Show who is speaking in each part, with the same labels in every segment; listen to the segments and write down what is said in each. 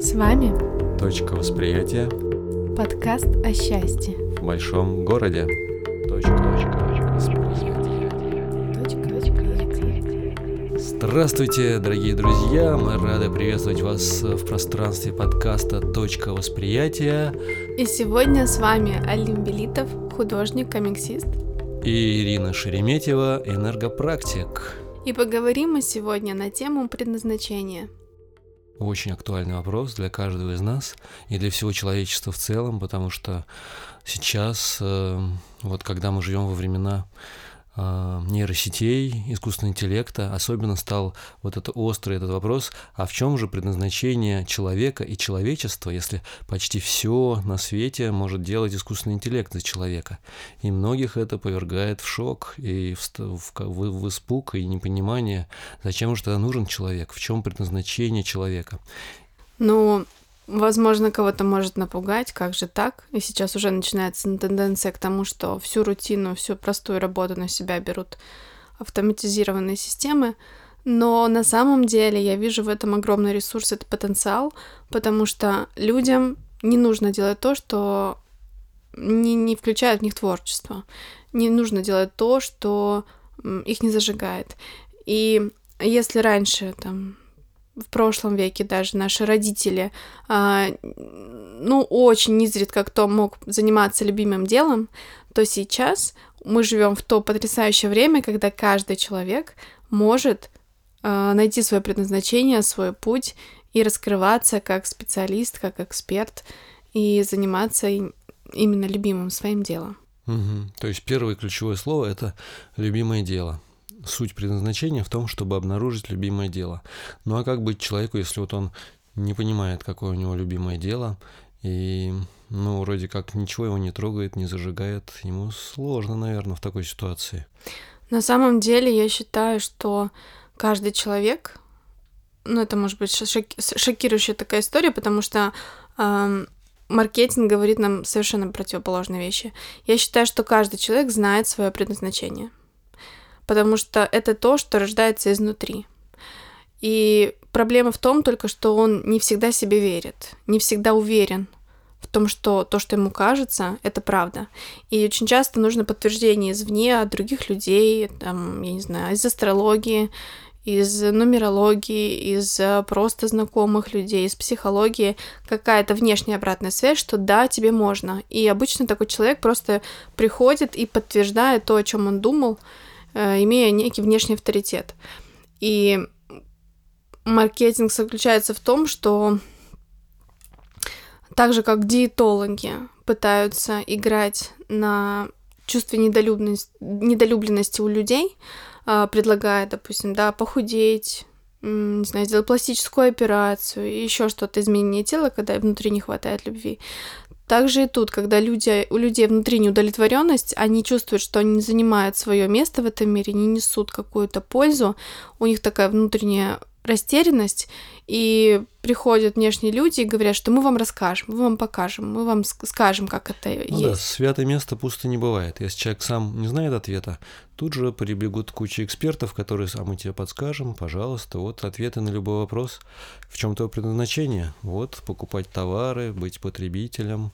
Speaker 1: С вами
Speaker 2: Точка восприятия
Speaker 1: подкаст о счастье.
Speaker 2: в большом городе. Точка. Здравствуйте, дорогие друзья! Мы рады приветствовать вас в пространстве подкаста «Точка восприятия»
Speaker 1: И сегодня с вами Алим Белитов, художник, комиксист.
Speaker 2: и Ирина Шереметьева, энергопрактик.
Speaker 1: И поговорим мы сегодня на тему предназначения.
Speaker 2: Очень актуальный вопрос для каждого из нас и для всего человечества в целом, потому что сейчас, э, вот когда мы живем во времена нейросетей, искусственного интеллекта, особенно стал вот это острый этот вопрос, а в чем же предназначение человека и человечества, если почти все на свете может делать искусственный интеллект за человека. И многих это повергает в шок и в, в в- в испуг и непонимание, зачем же тогда нужен человек, в чем предназначение человека.
Speaker 1: Ну, возможно, кого-то может напугать, как же так? И сейчас уже начинается тенденция к тому, что всю рутину, всю простую работу на себя берут автоматизированные системы. Но на самом деле я вижу в этом огромный ресурс, это потенциал, потому что людям не нужно делать то, что не, не включает в них творчество. Не нужно делать то, что их не зажигает. И если раньше, там, в прошлом веке даже наши родители, а, ну, очень изредка кто мог заниматься любимым делом, то сейчас мы живем в то потрясающее время, когда каждый человек может а, найти свое предназначение, свой путь и раскрываться как специалист, как эксперт и заниматься им- именно любимым своим делом.
Speaker 2: Мгм. То есть первое ключевое слово это любимое дело. Суть предназначения в том, чтобы обнаружить любимое дело. Ну а как быть человеку, если вот он не понимает, какое у него любимое дело, и, ну, вроде как ничего его не трогает, не зажигает, ему сложно, наверное, в такой ситуации.
Speaker 1: На самом деле я считаю, что каждый человек, ну это может быть шокирующая такая история, потому что ам, маркетинг говорит нам совершенно противоположные вещи. Я считаю, что каждый человек знает свое предназначение, потому что это то, что рождается изнутри. И проблема в том только, что он не всегда себе верит, не всегда уверен в том, что то, что ему кажется, это правда. И очень часто нужно подтверждение извне от других людей, там, я не знаю, из астрологии, из нумерологии, из э, просто знакомых людей, из психологии, какая-то внешняя обратная связь, что да, тебе можно. И обычно такой человек просто приходит и подтверждает то, о чем он думал, имея некий внешний авторитет. И маркетинг заключается в том, что так же как диетологи пытаются играть на чувстве недолюбленности, недолюбленности у людей, а, предлагая, допустим, да, похудеть, не знаю, сделать пластическую операцию, еще что-то, изменение тела, когда внутри не хватает любви. Также и тут, когда люди, у людей внутри неудовлетворенность, они чувствуют, что они не занимают свое место в этом мире, не несут какую-то пользу, у них такая внутренняя растерянность, и приходят внешние люди и говорят, что мы вам расскажем, мы вам покажем, мы вам ск- скажем, как это
Speaker 2: Ну да,
Speaker 1: есть.
Speaker 2: святое место пусто не бывает. Если человек сам не знает ответа, тут же прибегут куча экспертов, которые а мы тебе подскажем, пожалуйста, вот ответы на любой вопрос. В чем твое предназначение? Вот покупать товары, быть потребителем,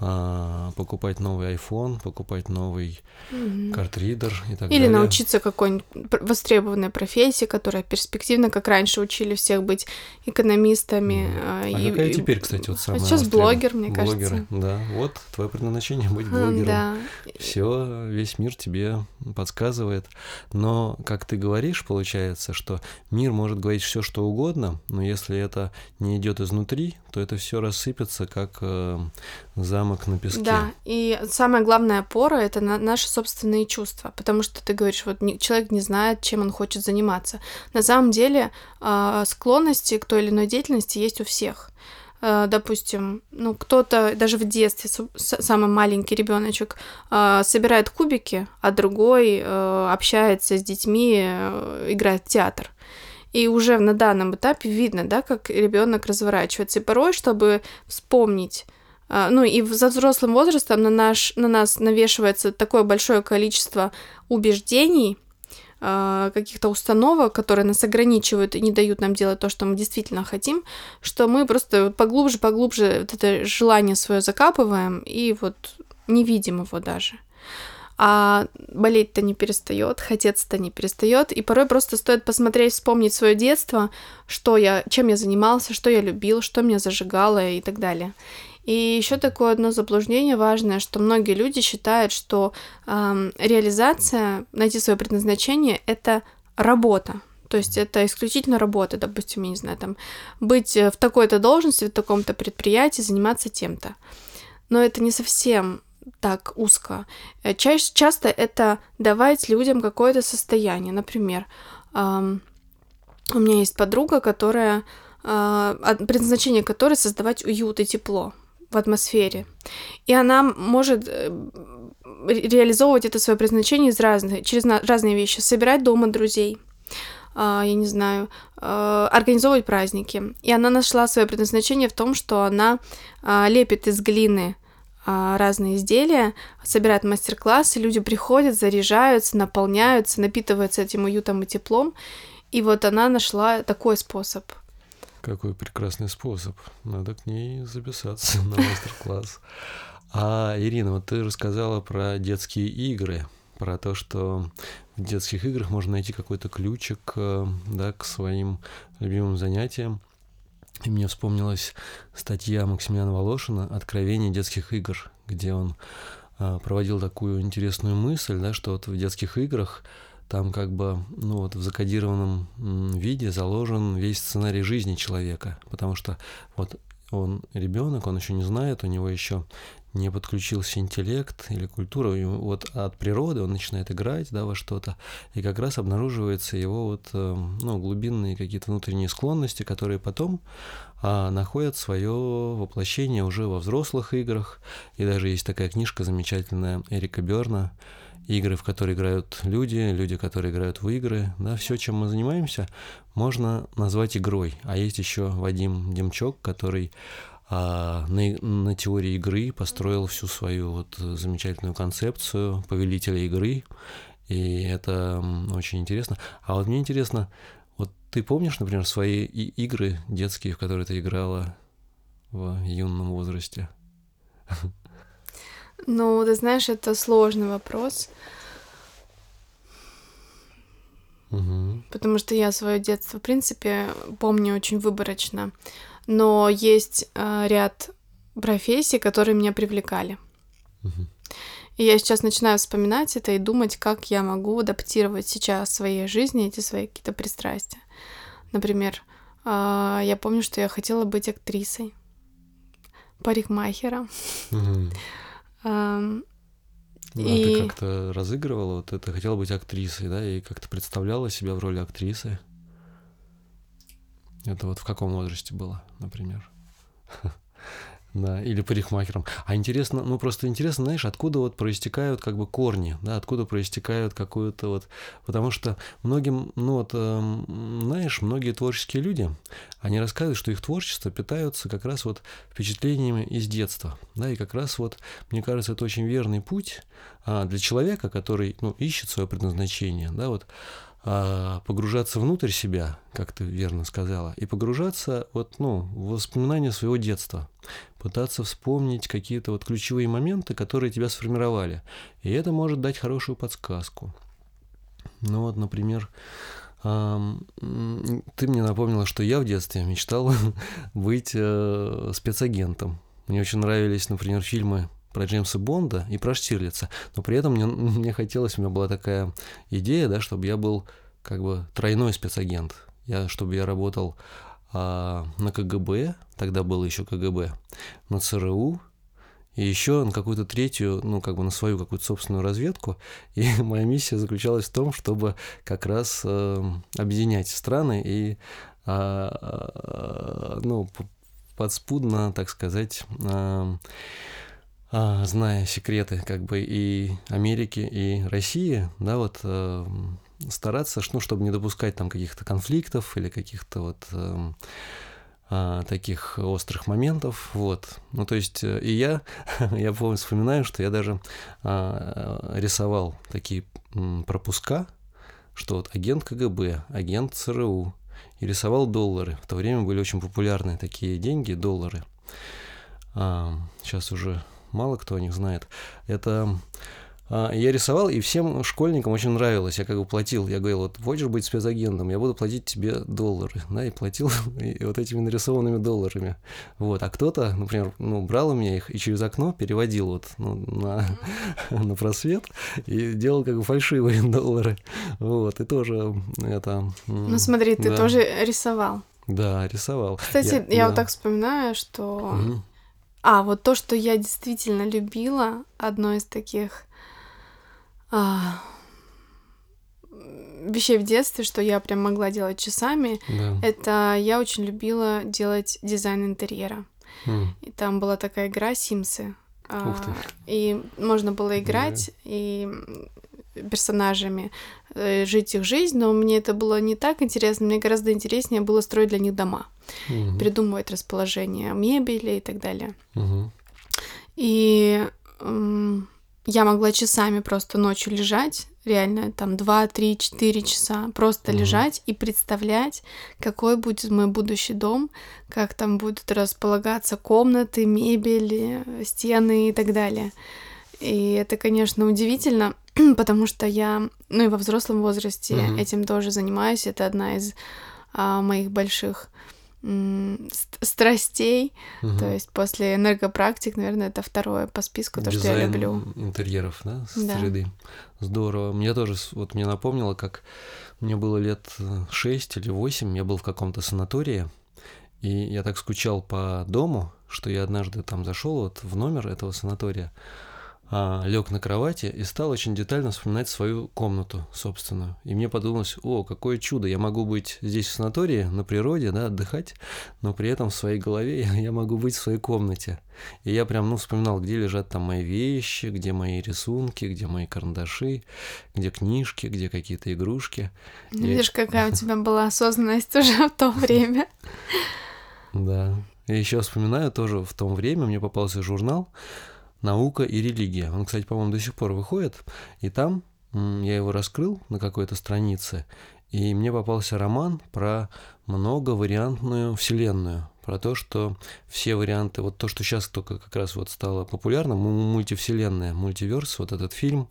Speaker 2: а, покупать новый iPhone, покупать новый
Speaker 1: Мгм.
Speaker 2: картридер и так
Speaker 1: Или
Speaker 2: далее.
Speaker 1: научиться какой-нибудь востребованной профессии, которая перспективна, как раньше учили всех быть экономистами. А,
Speaker 2: А
Speaker 1: и-
Speaker 2: какая
Speaker 1: и-
Speaker 2: теперь, кстати, вот самая
Speaker 1: сейчас блогер, мне
Speaker 2: Блогеры,
Speaker 1: кажется.
Speaker 2: да. Вот твое предназначение быть блогером.
Speaker 1: Да.
Speaker 2: Все, весь мир тебе подсказывает. Но, как ты говоришь, получается, что мир может говорить все, что угодно, но если это не идет изнутри, то это все рассыпется, как э, замок на песке.
Speaker 1: Да, и самая главная опора это на наши собственные чувства, потому что ты говоришь, вот человек не знает, чем он хочет заниматься. На самом деле а, склонности к той или иной деятельности есть у всех. А, Допустим, ну кто-то даже в детстве, самый маленький ребеночек, собирает кубики, а другой общается с детьми, играет в театр. И уже на данном этапе видно, да, как ребенок разворачивается. И порой, чтобы вспомнить а, Ну и за взрослым возрастом на, наш, на нас навешивается такое большое количество убеждений, э, каких-то установок, которые нас ограничивают и не дают нам делать то, что мы действительно хотим, что мы просто поглубже, поглубже вот это желание свое закапываем и вот не видим его даже а болеть-то не перестает, хотеться-то не перестает, и порой просто стоит посмотреть, вспомнить свое детство, что я, чем я занимался, что я любил, что меня зажигало и так далее. И еще такое одно заблуждение важное, что многие люди считают, что эм, реализация, найти свое предназначение это работа. То есть это исключительно работа, допустим, я не знаю, там, быть в такой-то должности, в таком-то предприятии, заниматься тем-то. Но это не совсем так узко. Э, ча- часто это давать людям какое-то состояние. Например, эм, у меня есть подруга, которая э, предназначение которой создавать уют и тепло в атмосфере. И она может э, реализовывать это свое предназначение из разных, через разные вещи. Собирать дома друзей, Uh, я не знаю, uh, организовывать праздники. И она нашла свое предназначение в том, что она uh, лепит из глины а, разные изделия, собирает мастер-классы, люди приходят, заряжаются, наполняются, напитываются этим уютом и теплом. И вот она нашла такой способ.
Speaker 2: Какой прекрасный способ. Надо к ней записаться на мастер-класс. А, Ирина, вот ты рассказала про детские игры, про то, что в детских играх можно найти какой-то ключик э, да, к своим любимым занятиям. И мне вспомнилась статья Максимилиана Волошина «Откровение детских игр», где он а, проводил такую интересную мысль, да, что вот в детских играх там как бы, ну вот в закодированном виде заложен весь сценарий жизни человека, потому что вот он ребенок, он еще не знает, у него еще не подключился интеллект или культура, вот от природы он начинает играть да, во что-то, и как раз обнаруживается его вот, эм, ну, глубинные какие-то внутренние склонности, которые потом а, находят свое воплощение уже во взрослых играх, и даже есть такая книжка замечательная Эрика Берна игры, в которые играют люди, люди, которые играют в игры, да, все, чем мы занимаемся, можно назвать игрой. А есть еще Вадим Демчок, который а, на, на теории игры построил всю свою вот замечательную концепцию повелителя игры, и это очень интересно. А вот мне интересно, вот ты помнишь, например, свои игры детские, в которые ты играла в юном возрасте?
Speaker 1: Ну, ты знаешь, это сложный вопрос.
Speaker 2: Угу.
Speaker 1: Потому что я свое детство, в принципе, помню очень выборочно. Но есть э, ряд профессий, которые меня привлекали.
Speaker 2: Угу.
Speaker 1: И я сейчас начинаю вспоминать это и думать, как я могу адаптировать сейчас в своей жизни эти свои какие-то пристрастия. Например, э, я помню, что я хотела быть актрисой, парикмахером.
Speaker 2: Угу.
Speaker 1: Um,
Speaker 2: ну, и... А ты как-то разыгрывала, вот это хотела быть актрисой, да, и как-то представляла себя в роли актрисы? Это вот в каком возрасте было, например? да, или парикмахером. А интересно, ну просто интересно, знаешь, откуда вот проистекают как бы корни, да, откуда проистекают какую-то вот, потому что многим, ну вот, э, знаешь, многие творческие люди, они рассказывают, что их творчество питаются как раз вот впечатлениями из детства, да, и как раз вот, мне кажется, это очень верный путь а, для человека, который, ну, ищет свое предназначение, да, вот, погружаться внутрь себя, как ты верно сказала, и погружаться вот, ну, в воспоминания своего детства, пытаться вспомнить какие-то вот ключевые моменты, которые тебя сформировали. И это может дать хорошую подсказку. Ну вот, например, ты мне напомнила, что я в детстве мечтал быть э, спецагентом. Мне очень нравились, например, фильмы про Джеймса Бонда и про Штирлица, но при этом мне, мне хотелось, у меня была такая идея, да, чтобы я был как бы тройной спецагент, я, чтобы я работал а, на КГБ, тогда было еще КГБ, на ЦРУ, и еще на какую-то третью, ну, как бы на свою какую-то собственную разведку. И моя миссия заключалась в том, чтобы как раз э, объединять страны и, э, э, ну, подспудно, так сказать, э, а, зная секреты как бы и Америки, и России, да, вот э, стараться, ну, чтобы не допускать там каких-то конфликтов или каких-то вот э, э, таких острых моментов, вот. Ну, то есть, э, и я, я помню, вспоминаю, что я даже э, рисовал такие пропуска, что вот агент КГБ, агент ЦРУ и рисовал доллары. В то время были очень популярны такие деньги, доллары. А, сейчас уже мало кто о них знает. Это а, я рисовал, и всем школьникам очень нравилось. Я как бы платил, я говорил, вот хочешь быть спецагентом, я буду платить тебе доллары, да, и платил и вот этими нарисованными долларами. Вот, а кто-то, например, ну, брал у меня их и через окно переводил вот ну, на, на просвет и делал как бы фальшивые доллары. Вот, и тоже это...
Speaker 1: Ну смотри, ты да. тоже рисовал.
Speaker 2: Да, рисовал.
Speaker 1: Кстати, я, я да. вот так вспоминаю, что... Угу. А, вот то, что я действительно любила, одно из таких а, вещей в детстве, что я прям могла делать часами, да. это я очень любила делать дизайн интерьера. Mm. И там была такая игра Симсы. А, и можно было играть yeah. и персонажами, э, жить их жизнь, но мне это было не так интересно, мне гораздо интереснее было строить для них дома, mm-hmm. придумывать расположение мебели и так далее. Mm-hmm. И я могла часами просто ночью лежать, реально там 2, 3, 4 часа, просто угу. лежать и представлять, какой будет мой будущий дом, как там будут располагаться комнаты, мебель, стены и так далее. И это, конечно, удивительно, потому что я, ну и во взрослом возрасте угу. этим тоже занимаюсь. Это одна из а, моих больших страстей. Угу. То есть после энергопрактик, наверное, это второе по списку, то, Дизайн что я люблю.
Speaker 2: интерьеров, да, среды. Да. Здорово. Мне тоже, вот мне напомнило, как мне было лет 6 или 8, я был в каком-то санатории, и я так скучал по дому, что я однажды там зашел вот в номер этого санатория, а, лег на кровати и стал очень детально вспоминать свою комнату собственную. И мне подумалось, о, какое чудо, я могу быть здесь в санатории, на природе, да, отдыхать, но при этом в своей голове я могу быть в своей комнате. И я прям, ну, вспоминал, где лежат там мои вещи, где мои рисунки, где мои карандаши, где книжки, где какие-то игрушки.
Speaker 1: Видишь, и... какая у тебя была осознанность уже в то время.
Speaker 2: Да. И еще вспоминаю тоже в то время мне попался журнал, наука и религия. Он, кстати, по-моему, до сих пор выходит. И там я его раскрыл на какой-то странице, и мне попался роман про многовариантную вселенную, про то, что все варианты, вот то, что сейчас только как раз вот стало популярным, мультивселенная, мультиверс, вот этот фильм,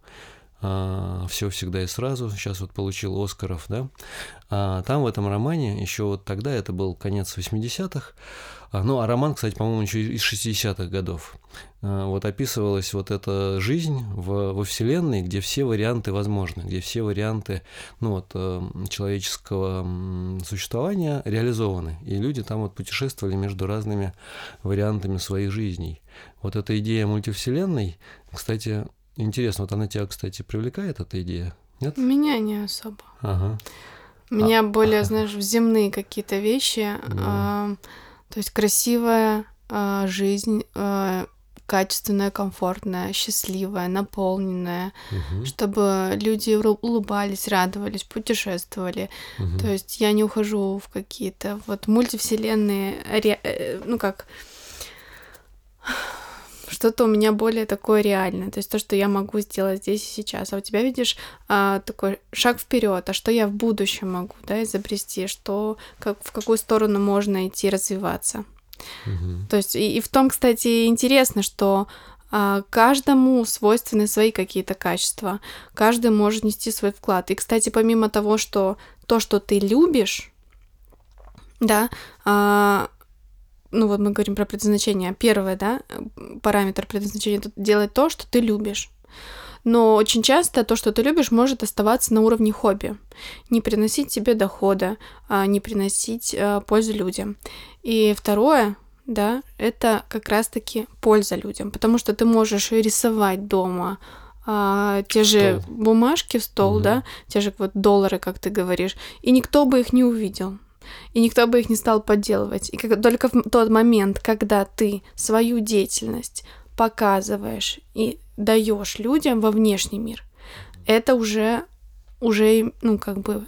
Speaker 2: а, все всегда и сразу, сейчас вот получил Оскаров, да, а там в этом романе, еще вот тогда, это был конец 80-х, а, ну, а роман, кстати, по-моему, еще из 60-х годов. А, вот описывалась вот эта жизнь в, во Вселенной, где все варианты возможны, где все варианты ну, вот, э, человеческого существования реализованы. И люди там вот путешествовали между разными вариантами своих жизней. Вот эта идея мультивселенной, кстати, интересно, вот она тебя, кстати, привлекает, эта идея? Нет?
Speaker 1: Меня не особо. Ага. Меня а, более, знаешь, земные какие-то вещи. Да. Э, то есть красивая э, жизнь, э, качественная, комфортная, счастливая, наполненная, угу. чтобы люди улыбались, радовались, путешествовали. Угу. То есть я не ухожу в какие-то вот мультивселенные. Э, ну как что-то у меня более такое реальное, то есть то, что я могу сделать здесь и сейчас. А у тебя, видишь, а, такой шаг вперед, а что я в будущем могу, да, изобрести, что, как, в какую сторону можно идти, развиваться. Угу. То есть и, и в том, кстати, интересно, что а, каждому свойственны свои какие-то качества, каждый может нести свой вклад. И, кстати, помимо того, что то, что ты любишь, да, а, ну вот мы говорим про предназначение, первое, да, параметр предназначения, это делать то, что ты любишь. Но очень часто то, что ты любишь, может оставаться на уровне хобби, не приносить тебе дохода, а не приносить а, пользу людям. И второе, да, это как раз-таки польза людям, потому что ты можешь рисовать дома, а, те же бумажки в стол, угу. да, те же вот доллары, как ты говоришь, и никто бы их не увидел и никто бы их не стал подделывать. И как, только в тот момент, когда ты свою деятельность показываешь и даешь людям во внешний мир, это уже, уже, ну, как бы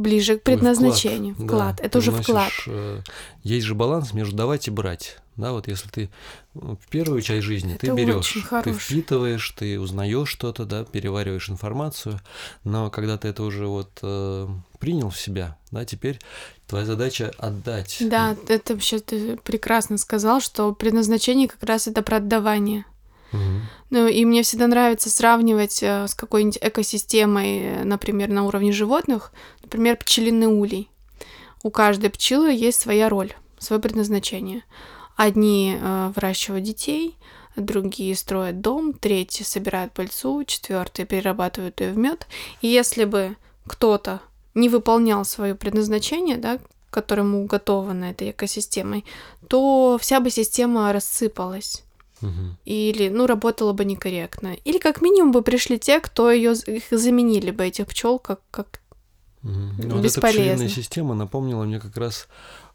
Speaker 1: ближе к предназначению.
Speaker 2: Ой,
Speaker 1: вклад.
Speaker 2: Да,
Speaker 1: это уже вклад.
Speaker 2: Э, есть же баланс между давать и брать. Да, вот если ты в первую часть жизни
Speaker 1: Это
Speaker 2: ты берешь, ты впитываешь, ты узнаешь что-то, да, перевариваешь информацию, но когда ты это уже вот э, принял в себя, да, теперь твоя задача отдать.
Speaker 1: Да, это вообще ты прекрасно сказал, что предназначение как раз это про отдавание.
Speaker 2: Мгм.
Speaker 1: Ну, и мне всегда нравится сравнивать э, с какой-нибудь экосистемой, э, например, на уровне животных, например, пчелиный улей. У каждой пчелы есть своя роль, свое предназначение. Одни э, выращивают детей, другие строят дом, третьи собирают пыльцу, четвертые перерабатывают ее в мед. И если бы кто-то не выполнял свое предназначение, да, которому уготовано этой экосистемой, то вся бы система рассыпалась или, ну, работала бы некорректно. Или как минимум бы пришли те, кто ее их заменили бы, этих пчел, как, как
Speaker 2: Мгм. Ну, Вот эта система напомнила мне как раз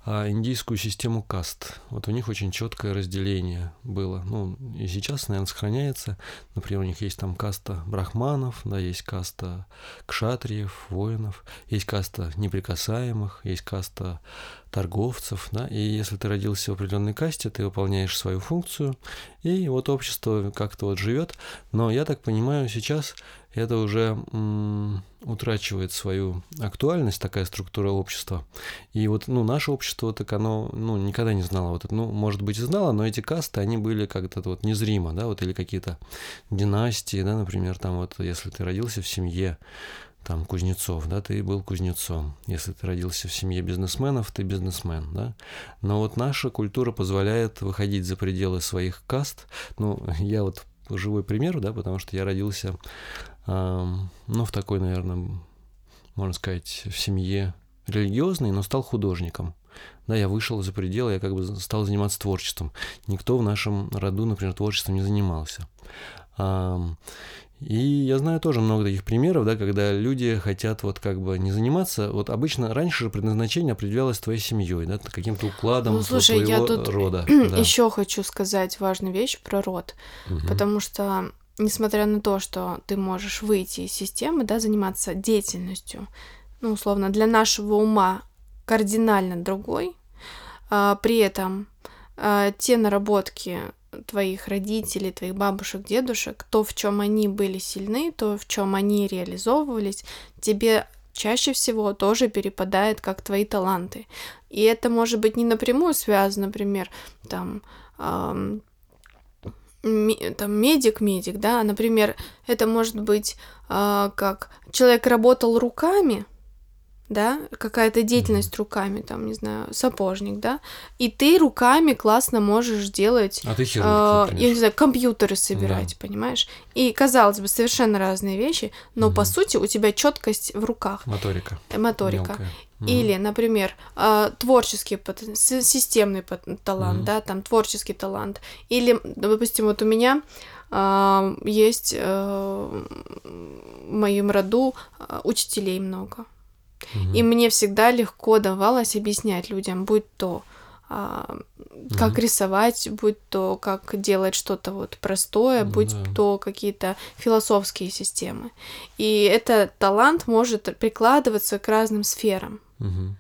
Speaker 2: а, индийскую систему каст. Вот у них очень четкое разделение было. Ну, и сейчас, наверное, сохраняется. Например, у них есть там каста брахманов, да, есть каста кшатриев, воинов, есть каста неприкасаемых, есть каста торговцев, да, и если ты родился в определенной касте, ты выполняешь свою функцию, и вот общество как-то вот живет. Но я так понимаю, сейчас это уже м, утрачивает свою актуальность, такая структура общества. И вот, ну, наше общество, так оно, ну, никогда не знало вот это, ну, может быть, и знало, но эти касты, они были как-то вот незримо, да, вот, или какие-то династии, да, например, там вот, если ты родился в семье, там, кузнецов, да, ты был кузнецом. Если ты родился в семье бизнесменов, ты бизнесмен, да. Но вот наша культура позволяет выходить за пределы своих каст. Ну, я вот живой пример, да, потому что я родился, ам, ну, в такой, наверное, можно сказать, в семье религиозной, но стал художником. Да, я вышел за пределы, я как бы стал заниматься творчеством. Никто в нашем роду, например, творчеством не занимался. И я знаю тоже много таких примеров, да, когда люди хотят вот как бы не заниматься. Вот обычно раньше же предназначение определялось твоей семьей, да, каким-то укладом
Speaker 1: Ну, слушай, я
Speaker 2: твоего
Speaker 1: тут
Speaker 2: рода. да.
Speaker 1: Еще хочу сказать важную вещь про род,
Speaker 2: Мгм.
Speaker 1: потому что несмотря на то, что ты можешь выйти из системы, да, заниматься деятельностью, ну, условно, для нашего ума кардинально другой, а, при этом а, те наработки твоих родителей, твоих бабушек, дедушек, то, в чем они были сильны, то, в чем они реализовывались, тебе чаще всего тоже перепадает как твои таланты. И это может быть не напрямую связано, например, там, ам, ме- там медик-медик, да, а, например, это может быть а, как человек работал руками, да, какая-то деятельность руками, там, не знаю, сапожник, да, и ты руками классно можешь делать
Speaker 2: А ты хирург, например.
Speaker 1: я не знаю, компьютеры собирать, понимаешь? И казалось бы, совершенно разные вещи, но по
Speaker 2: Мгм.
Speaker 1: сути у тебя четкость в руках,
Speaker 2: Моторика.
Speaker 1: э, моторика.
Speaker 2: мелкая.
Speaker 1: Или, например, а, творческий системный талант,
Speaker 2: Мгм.
Speaker 1: да, там творческий талант. Или, допустим, вот у меня а, есть э, в моем роду а, учителей много. И мне всегда легко давалось объяснять людям, будь то а, как
Speaker 2: Мгм.
Speaker 1: рисовать, будь то как делать что-то вот простое,
Speaker 2: Ну
Speaker 1: будь
Speaker 2: да.
Speaker 1: то какие-то философские системы. И этот талант может прикладываться к разным сферам.
Speaker 2: Мгм.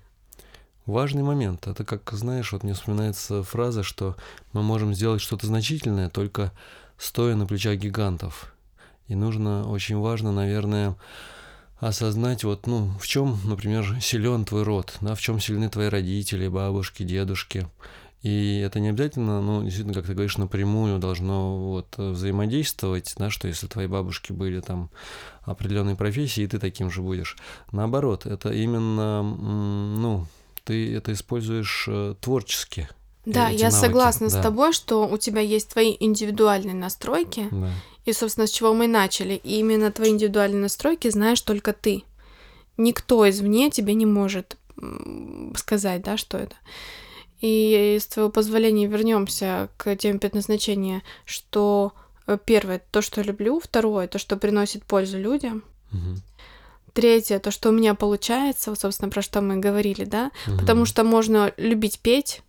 Speaker 2: Важный момент. Это как, знаешь, вот мне вспоминается фраза, что мы можем сделать что-то значительное, только стоя на плечах гигантов. И нужно, очень важно, наверное, осознать, вот, ну, в чем, например, силен твой род, да, в чем сильны твои родители, бабушки, дедушки. И это не обязательно, ну, действительно, как ты говоришь, напрямую должно вот взаимодействовать, да, что если твои бабушки были там определенной профессии, и ты таким же будешь. Наоборот, это именно, ну, ты это используешь э, творчески.
Speaker 1: Да, я
Speaker 2: навыки,
Speaker 1: согласна с
Speaker 2: да.
Speaker 1: тобой, что у тебя есть твои индивидуальные настройки,
Speaker 2: Да.
Speaker 1: И, собственно, с чего мы и начали. И именно твои индивидуальные настройки знаешь только ты. Никто извне тебе не может сказать, да, что это. И с твоего позволения вернемся к теме предназначения, что э, первое то, что люблю, второе то, что приносит пользу людям,
Speaker 2: Мгм.
Speaker 1: третье то, что у меня получается, вот, собственно, про что мы говорили, да, потому
Speaker 2: Мгм.
Speaker 1: что можно любить петь,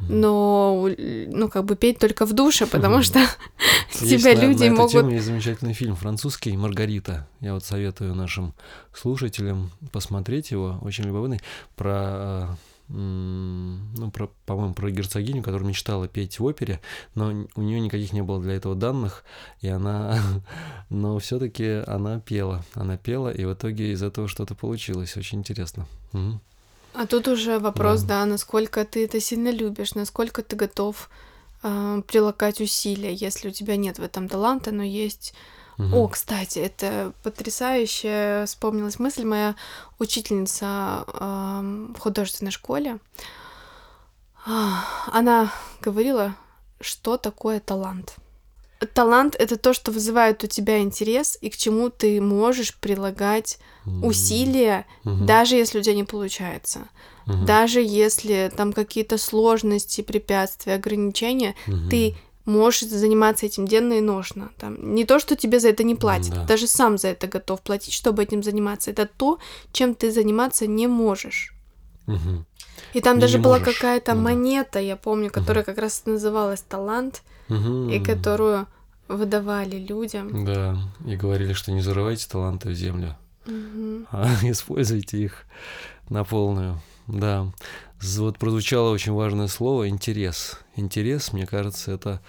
Speaker 1: но, ну, как бы петь только в душе, потому что тебя люди могут...
Speaker 2: Есть замечательный фильм французский «Маргарита». Я вот советую нашим слушателям посмотреть его, очень любопытный, про ну, про, по-моему, про герцогиню, которая мечтала петь в опере, но у нее никаких не было для этого данных, и она, но все-таки она пела, она пела, и в итоге из этого что-то получилось, очень интересно. Угу.
Speaker 1: А тут уже вопрос, да. да, насколько ты это сильно любишь, насколько ты готов э, прилагать усилия, если у тебя нет в этом таланта, но есть... Угу. О, кстати, это потрясающе вспомнилась мысль моя учительница э, в художественной школе. Она говорила, что такое талант. Талант это то, что вызывает у тебя интерес и к чему ты можешь прилагать усилия, mm-hmm. даже если у тебя не получается. Mm-hmm. Даже если там какие-то сложности, препятствия, ограничения, mm-hmm. ты можешь заниматься этим денно и ношно. Там, не то, что тебе за это не платят, да. даже сам за это готов платить, чтобы этим заниматься. Это то, чем ты заниматься не можешь.
Speaker 2: Угу.
Speaker 1: И там не даже не была какая-то ну, монета, я помню, которая как раз называлась талант, и которую выдавали людям.
Speaker 2: Да, и говорили, что не зарывайте таланты в землю
Speaker 1: угу.
Speaker 2: а используйте их на полную. Да, вот прозвучало очень важное слово интерес. Интерес, мне кажется, это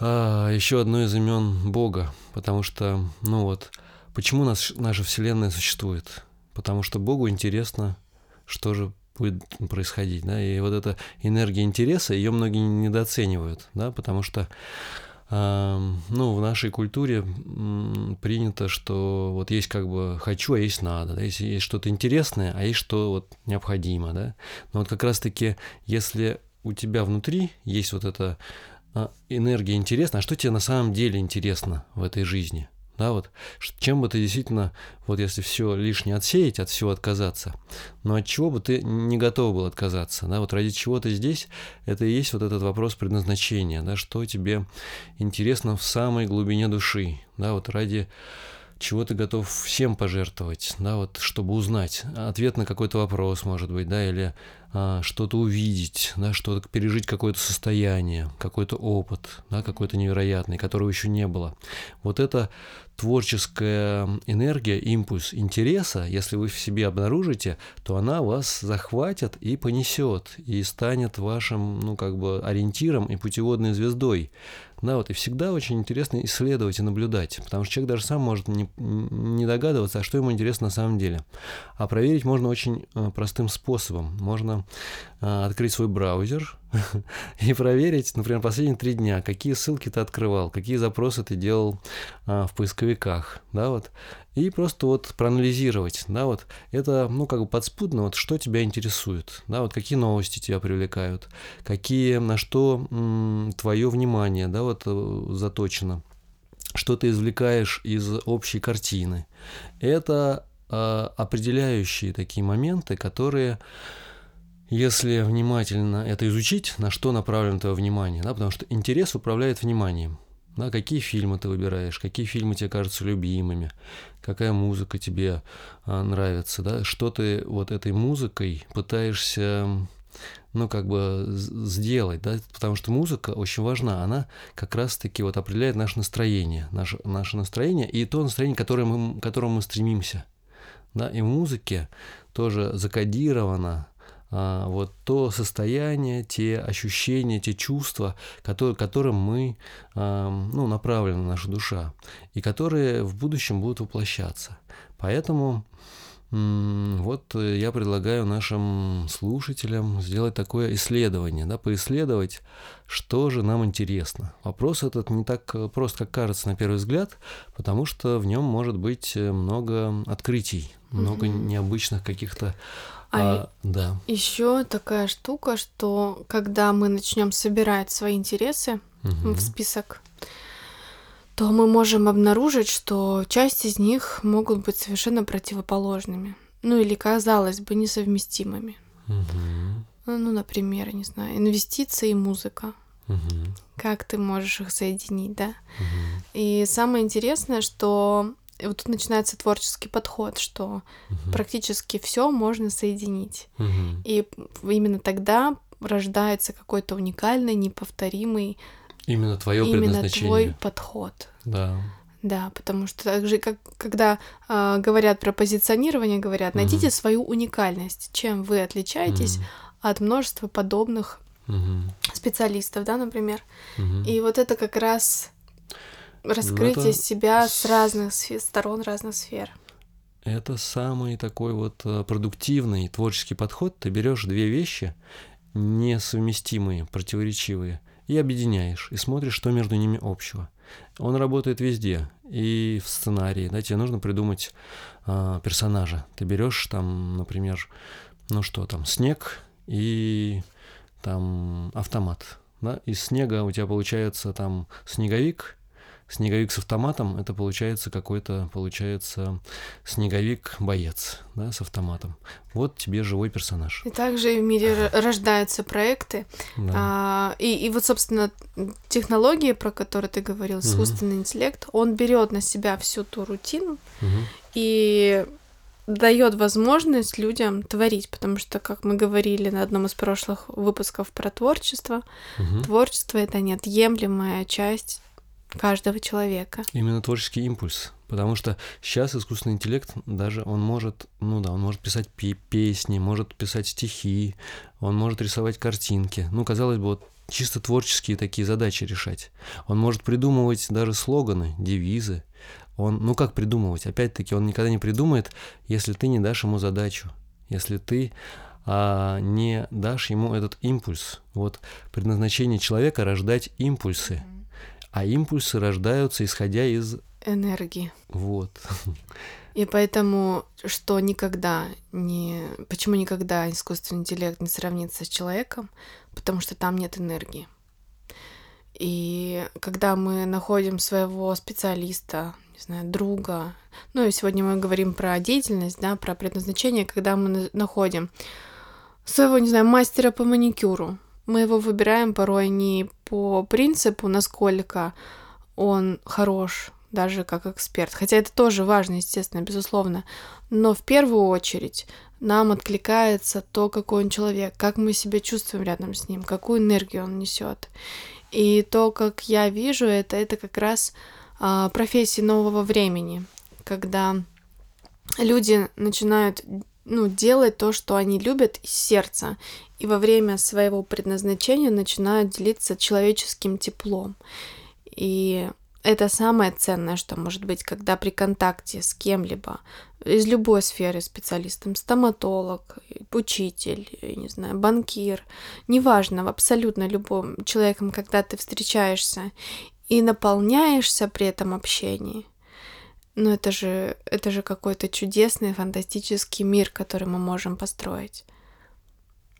Speaker 2: а, еще одно из имен Бога, потому что, ну вот, почему нас, наша Вселенная существует? Потому что Богу интересно, что же будет происходить, да, и вот эта энергия интереса, ее многие недооценивают, да, потому что ну, в нашей культуре принято, что вот есть как бы хочу, а есть надо, да, есть, есть что-то интересное, а есть что вот необходимо, да. Но вот как раз-таки, если у тебя внутри есть вот эта а, энергия интересна, а что тебе на самом деле интересно в этой жизни – да, вот чем бы ты действительно, вот если все лишнее отсеять, от всего отказаться, но от чего бы ты не готов был отказаться, да, вот ради чего ты здесь, это и есть вот этот вопрос предназначения, да, что тебе интересно в самой глубине души, да, вот ради чего ты готов всем пожертвовать, да, вот, чтобы узнать ответ на какой-то вопрос, может быть, да, или а, что-то увидеть, да, что-то пережить какое-то состояние, какой-то опыт, да, какой-то невероятный, которого еще не было. Вот это творческая энергия, импульс интереса, если вы в себе обнаружите, то она вас захватит и понесет, и станет вашим, ну, как бы ориентиром и путеводной звездой. Да, вот, и всегда очень интересно исследовать и наблюдать, потому что человек даже сам может не, не догадываться, а что ему интересно на самом деле. А проверить можно очень э, простым способом. Можно э, открыть свой браузер, и проверить, например, последние три дня, какие ссылки ты открывал, какие запросы ты делал а, в поисковиках, да, вот, и просто вот проанализировать, да, вот, это, ну, как бы подспудно, вот, что тебя интересует, да, вот, какие новости тебя привлекают, какие, на что м, твое внимание, да, вот, э, заточено, что ты извлекаешь из общей картины. Это э, определяющие такие моменты, которые если внимательно это изучить, на что направлено твое внимание, да, потому что интерес управляет вниманием. Да, какие фильмы ты выбираешь, какие фильмы тебе кажутся любимыми, какая музыка тебе а, нравится, да, что ты вот этой музыкой пытаешься, ну, как бы сделать, да, потому что музыка очень важна, она как раз-таки вот определяет наше настроение, наше, наше настроение и то настроение, которое мы, к которому мы стремимся, да, и в музыке тоже закодировано вот то состояние, те ощущения, те чувства, которые, которым мы, а, ну, направлена наша душа, и которые в будущем будут воплощаться. Поэтому вот я предлагаю нашим слушателям сделать такое исследование, да, поисследовать, что же нам интересно. Вопрос этот не так прост, как кажется на первый взгляд, потому что в нем может быть много открытий, много необычных каких-то
Speaker 1: а, а да. Еще такая штука, что когда мы начнем собирать свои интересы угу. в список, то мы можем обнаружить, что часть из них могут быть совершенно противоположными. Ну или, казалось бы, несовместимыми.
Speaker 2: Угу.
Speaker 1: Ну, например, не знаю, инвестиции и музыка.
Speaker 2: Угу.
Speaker 1: Как ты можешь их соединить, да?
Speaker 2: Угу.
Speaker 1: И самое интересное, что и вот тут начинается творческий подход, что
Speaker 2: угу.
Speaker 1: практически все можно соединить.
Speaker 2: Угу.
Speaker 1: И именно тогда рождается какой-то уникальный, неповторимый
Speaker 2: Именно твое
Speaker 1: именно
Speaker 2: предназначение.
Speaker 1: твой подход.
Speaker 2: Да.
Speaker 1: Да, потому что так же, как когда э, говорят про позиционирование, говорят, найдите
Speaker 2: Мгм.
Speaker 1: свою уникальность, чем вы отличаетесь
Speaker 2: Мгм.
Speaker 1: от множества подобных
Speaker 2: Мгм.
Speaker 1: специалистов, да, например.
Speaker 2: Мгм.
Speaker 1: И вот это как раз раскрытие
Speaker 2: Ну, это
Speaker 1: себя с разных сфе- сторон, разных сфер.
Speaker 2: Это самый такой вот э, продуктивный творческий подход. Ты берешь две вещи, несовместимые, противоречивые, и объединяешь, и смотришь, что между ними общего. Он работает везде, и в сценарии, да, тебе нужно придумать а, персонажа. Ты берешь там, например, ну что там, снег и там автомат. Да? Из снега у тебя получается там снеговик, снеговик с автоматом, это получается какой-то, получается, снеговик-боец, да, с автоматом. Вот тебе живой персонаж.
Speaker 1: И также в мире рождаются проекты.
Speaker 2: Да.
Speaker 1: А, и, и вот, собственно, технологии, про которые ты говорил, искусственный интеллект, он берет на себя всю ту рутину
Speaker 2: Мгм.
Speaker 1: и дает возможность людям творить, потому что, как мы говорили на одном из прошлых выпусков про творчество,
Speaker 2: Мгм.
Speaker 1: творчество это неотъемлемая часть каждого человека.
Speaker 2: Именно творческий импульс. Потому что сейчас искусственный интеллект даже он может, ну да, он может писать пе- песни, может писать стихи, он может рисовать картинки. Ну, казалось бы, вот чисто творческие такие задачи решать. Он может придумывать даже слоганы, девизы. Он, ну как придумывать? Опять-таки, он никогда не придумает, если ты не дашь ему задачу, если ты а, не дашь ему этот импульс. Вот предназначение человека рождать импульсы, а импульсы рождаются исходя из
Speaker 1: Энергии.
Speaker 2: вот.
Speaker 1: И поэтому, что никогда не... Почему никогда искусственный интеллект не сравнится с человеком? Потому что там нет энергии. И когда мы находим своего специалиста, не знаю, друга, ну и сегодня мы говорим про деятельность, да, про предназначение, когда мы на- находим своего, не знаю, мастера по маникюру, мы его выбираем порой не по принципу, насколько он хорош, даже как эксперт. Хотя это тоже важно, естественно, безусловно. Но в первую очередь нам откликается то, какой он человек, как мы себя чувствуем рядом с ним, какую энергию он несет. И то, как я вижу это, это как раз а, профессии нового времени, когда люди начинают ну, делать то, что они любят из сердца, и во время своего предназначения начинают делиться человеческим теплом. И это самое ценное, что может быть, когда при контакте с кем-либо из любой сферы специалистом, стоматолог, учитель, не знаю, банкир, неважно, абсолютно любом человеком, когда ты встречаешься и наполняешься при этом общении, ну это же, это же какой-то чудесный, фантастический мир, который мы можем построить.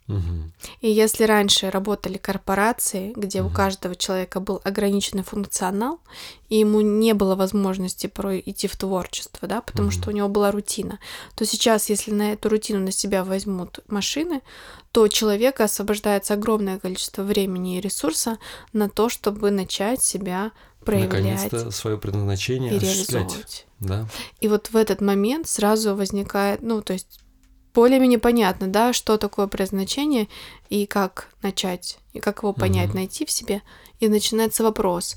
Speaker 2: Мгм.
Speaker 1: И если раньше работали корпорации, где у
Speaker 2: Мгм.
Speaker 1: каждого человека был ограниченный функционал, и ему не было возможности порой идти в творчество, да, потому что у него была рутина, то сейчас, если на эту рутину на себя возьмут машины, то у человека освобождается огромное количество времени и ресурса на то, чтобы начать себя проявлять
Speaker 2: Наконец-то свое предназначение
Speaker 1: и
Speaker 2: осуществлять.
Speaker 1: реализовывать.
Speaker 2: Да.
Speaker 1: И вот в этот момент сразу возникает, ну, то есть более-менее понятно, да, что такое предназначение и как начать, и как его понять,
Speaker 2: Мгм.
Speaker 1: найти в себе. И начинается вопрос,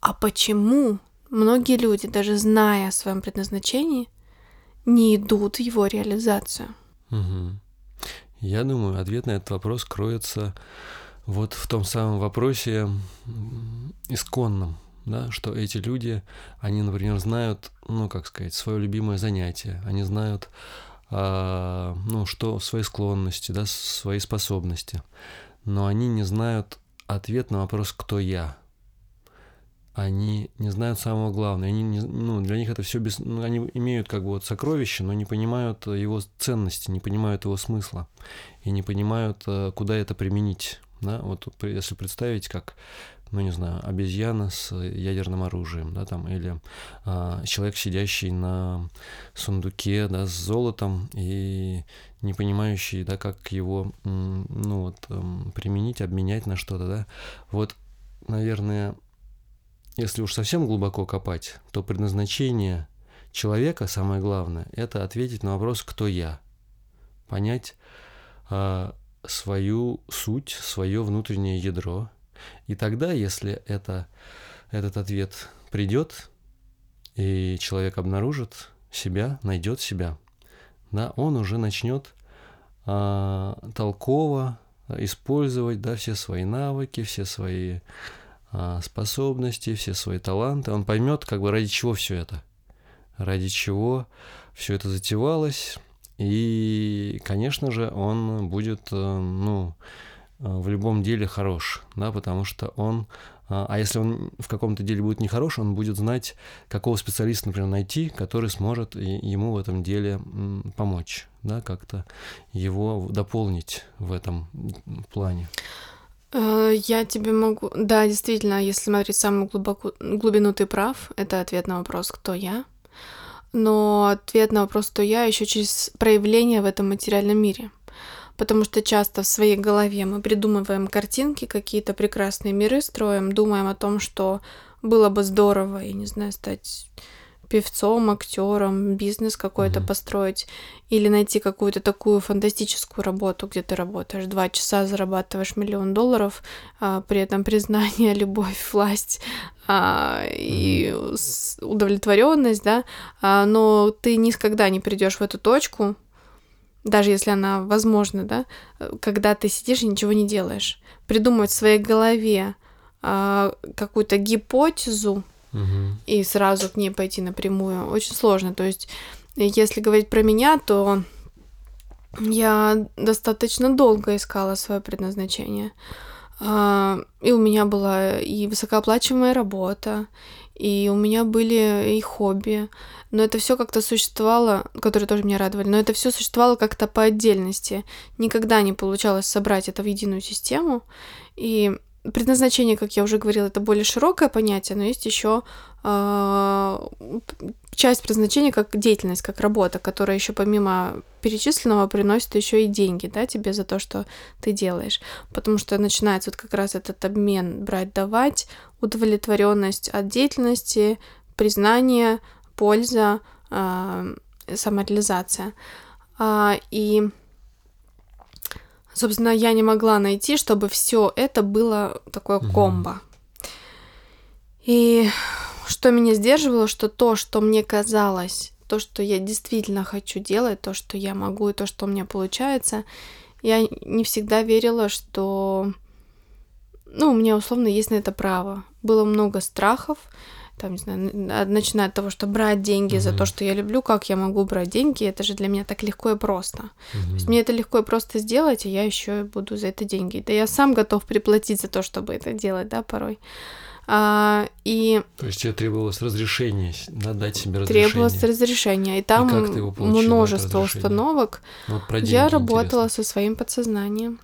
Speaker 1: а почему многие люди, даже зная о своем предназначении, не идут в его реализацию?
Speaker 2: Мгм. Я думаю, ответ на этот вопрос кроется вот в том самом вопросе исконном, да, что эти люди, они, например, знают, ну, как сказать, свое любимое занятие, они знают, а, ну, что свои склонности, да, свои способности, но они не знают ответ на вопрос «кто я?». Они не знают самого главного. Они не, ну, для них это все без... ну, они имеют как бы вот сокровище, но не понимают его ценности, не понимают его смысла и не понимают, э, куда это применить. Да? Вот если представить, как, ну не знаю, обезьяна с ядерным оружием, да, там, или а, человек, сидящий на сундуке, да, с золотом и не понимающий, да, как его, ну вот, эм, применить, обменять на что-то, да. Вот, наверное, если уж совсем глубоко копать, то предназначение человека, самое главное, это ответить на вопрос, кто я. Понять, а, свою суть, свое внутреннее ядро. И тогда, если это, этот ответ придет, и человек обнаружит себя, найдет себя, да, он уже начнет а, толково использовать да, все свои навыки, все свои а, способности, все свои таланты. Он поймет, как бы ради чего все это, ради чего все это затевалось. И, конечно же, он будет, э, ну, в любом деле хорош, да, потому что он а, а если он в каком-то деле будет нехорош, он будет знать, какого специалиста, например, найти, который сможет ему в этом деле помочь, да, как-то его дополнить в этом плане.
Speaker 1: Э, я тебе могу... Да, действительно, если смотреть самую глубоко... глубину, ты прав. Это ответ на вопрос, кто я. Но ответ на вопрос, кто я, еще через проявление в этом материальном мире потому что часто в своей голове мы придумываем картинки, какие-то прекрасные миры строим, думаем о том, что было бы здорово, и не знаю, стать певцом, актером, бизнес какой-то mm-hmm. построить, или найти какую-то такую фантастическую работу, где ты работаешь. Два часа, зарабатываешь миллион долларов, а, при этом признание, любовь, власть а, и удовлетворенность, да, а, но ты никогда не придешь в эту точку, даже если она возможна, да, когда ты сидишь и ничего не делаешь. Придумывать в своей голове э, какую-то гипотезу угу. и сразу к ней пойти напрямую очень сложно. То есть, если говорить про меня, то я достаточно долго искала свое предназначение. Э, и у меня была и высокооплачиваемая работа, и у меня были и хобби но это все как-то существовало, которые тоже меня радовали, но это все существовало как-то по отдельности. Никогда не получалось собрать это в единую систему. И предназначение, как я уже говорила, это более широкое понятие, но есть еще э, часть предназначения как деятельность, как работа, которая еще помимо перечисленного приносит еще и деньги, да, тебе за то, что ты делаешь. Потому что начинается вот как раз этот обмен брать-давать, удовлетворенность от деятельности, признание, польза, э, самореализация. Э, и, собственно, я не могла найти, чтобы все это было такое угу. комбо. И что меня сдерживало, что то, что мне казалось, то, что я действительно хочу делать, то, что я могу и то, что у меня получается, я не всегда верила, что, ну, у меня условно есть на это право. Было много страхов, там, не знаю, начиная от того, что брать деньги mm-hmm. за то, что я люблю, как я могу брать деньги, это же для меня так легко и просто. Mm-hmm. То есть мне это легко и просто сделать, и я еще буду за это деньги. Да я сам готов приплатить за то, чтобы это делать, да, порой. А, и...
Speaker 2: То есть тебе требовалось разрешение, да, дать себе разрешение.
Speaker 1: Требовалось разрешение, и там и получил, множество установок. Ну, вот про я работала интересно. со своим подсознанием.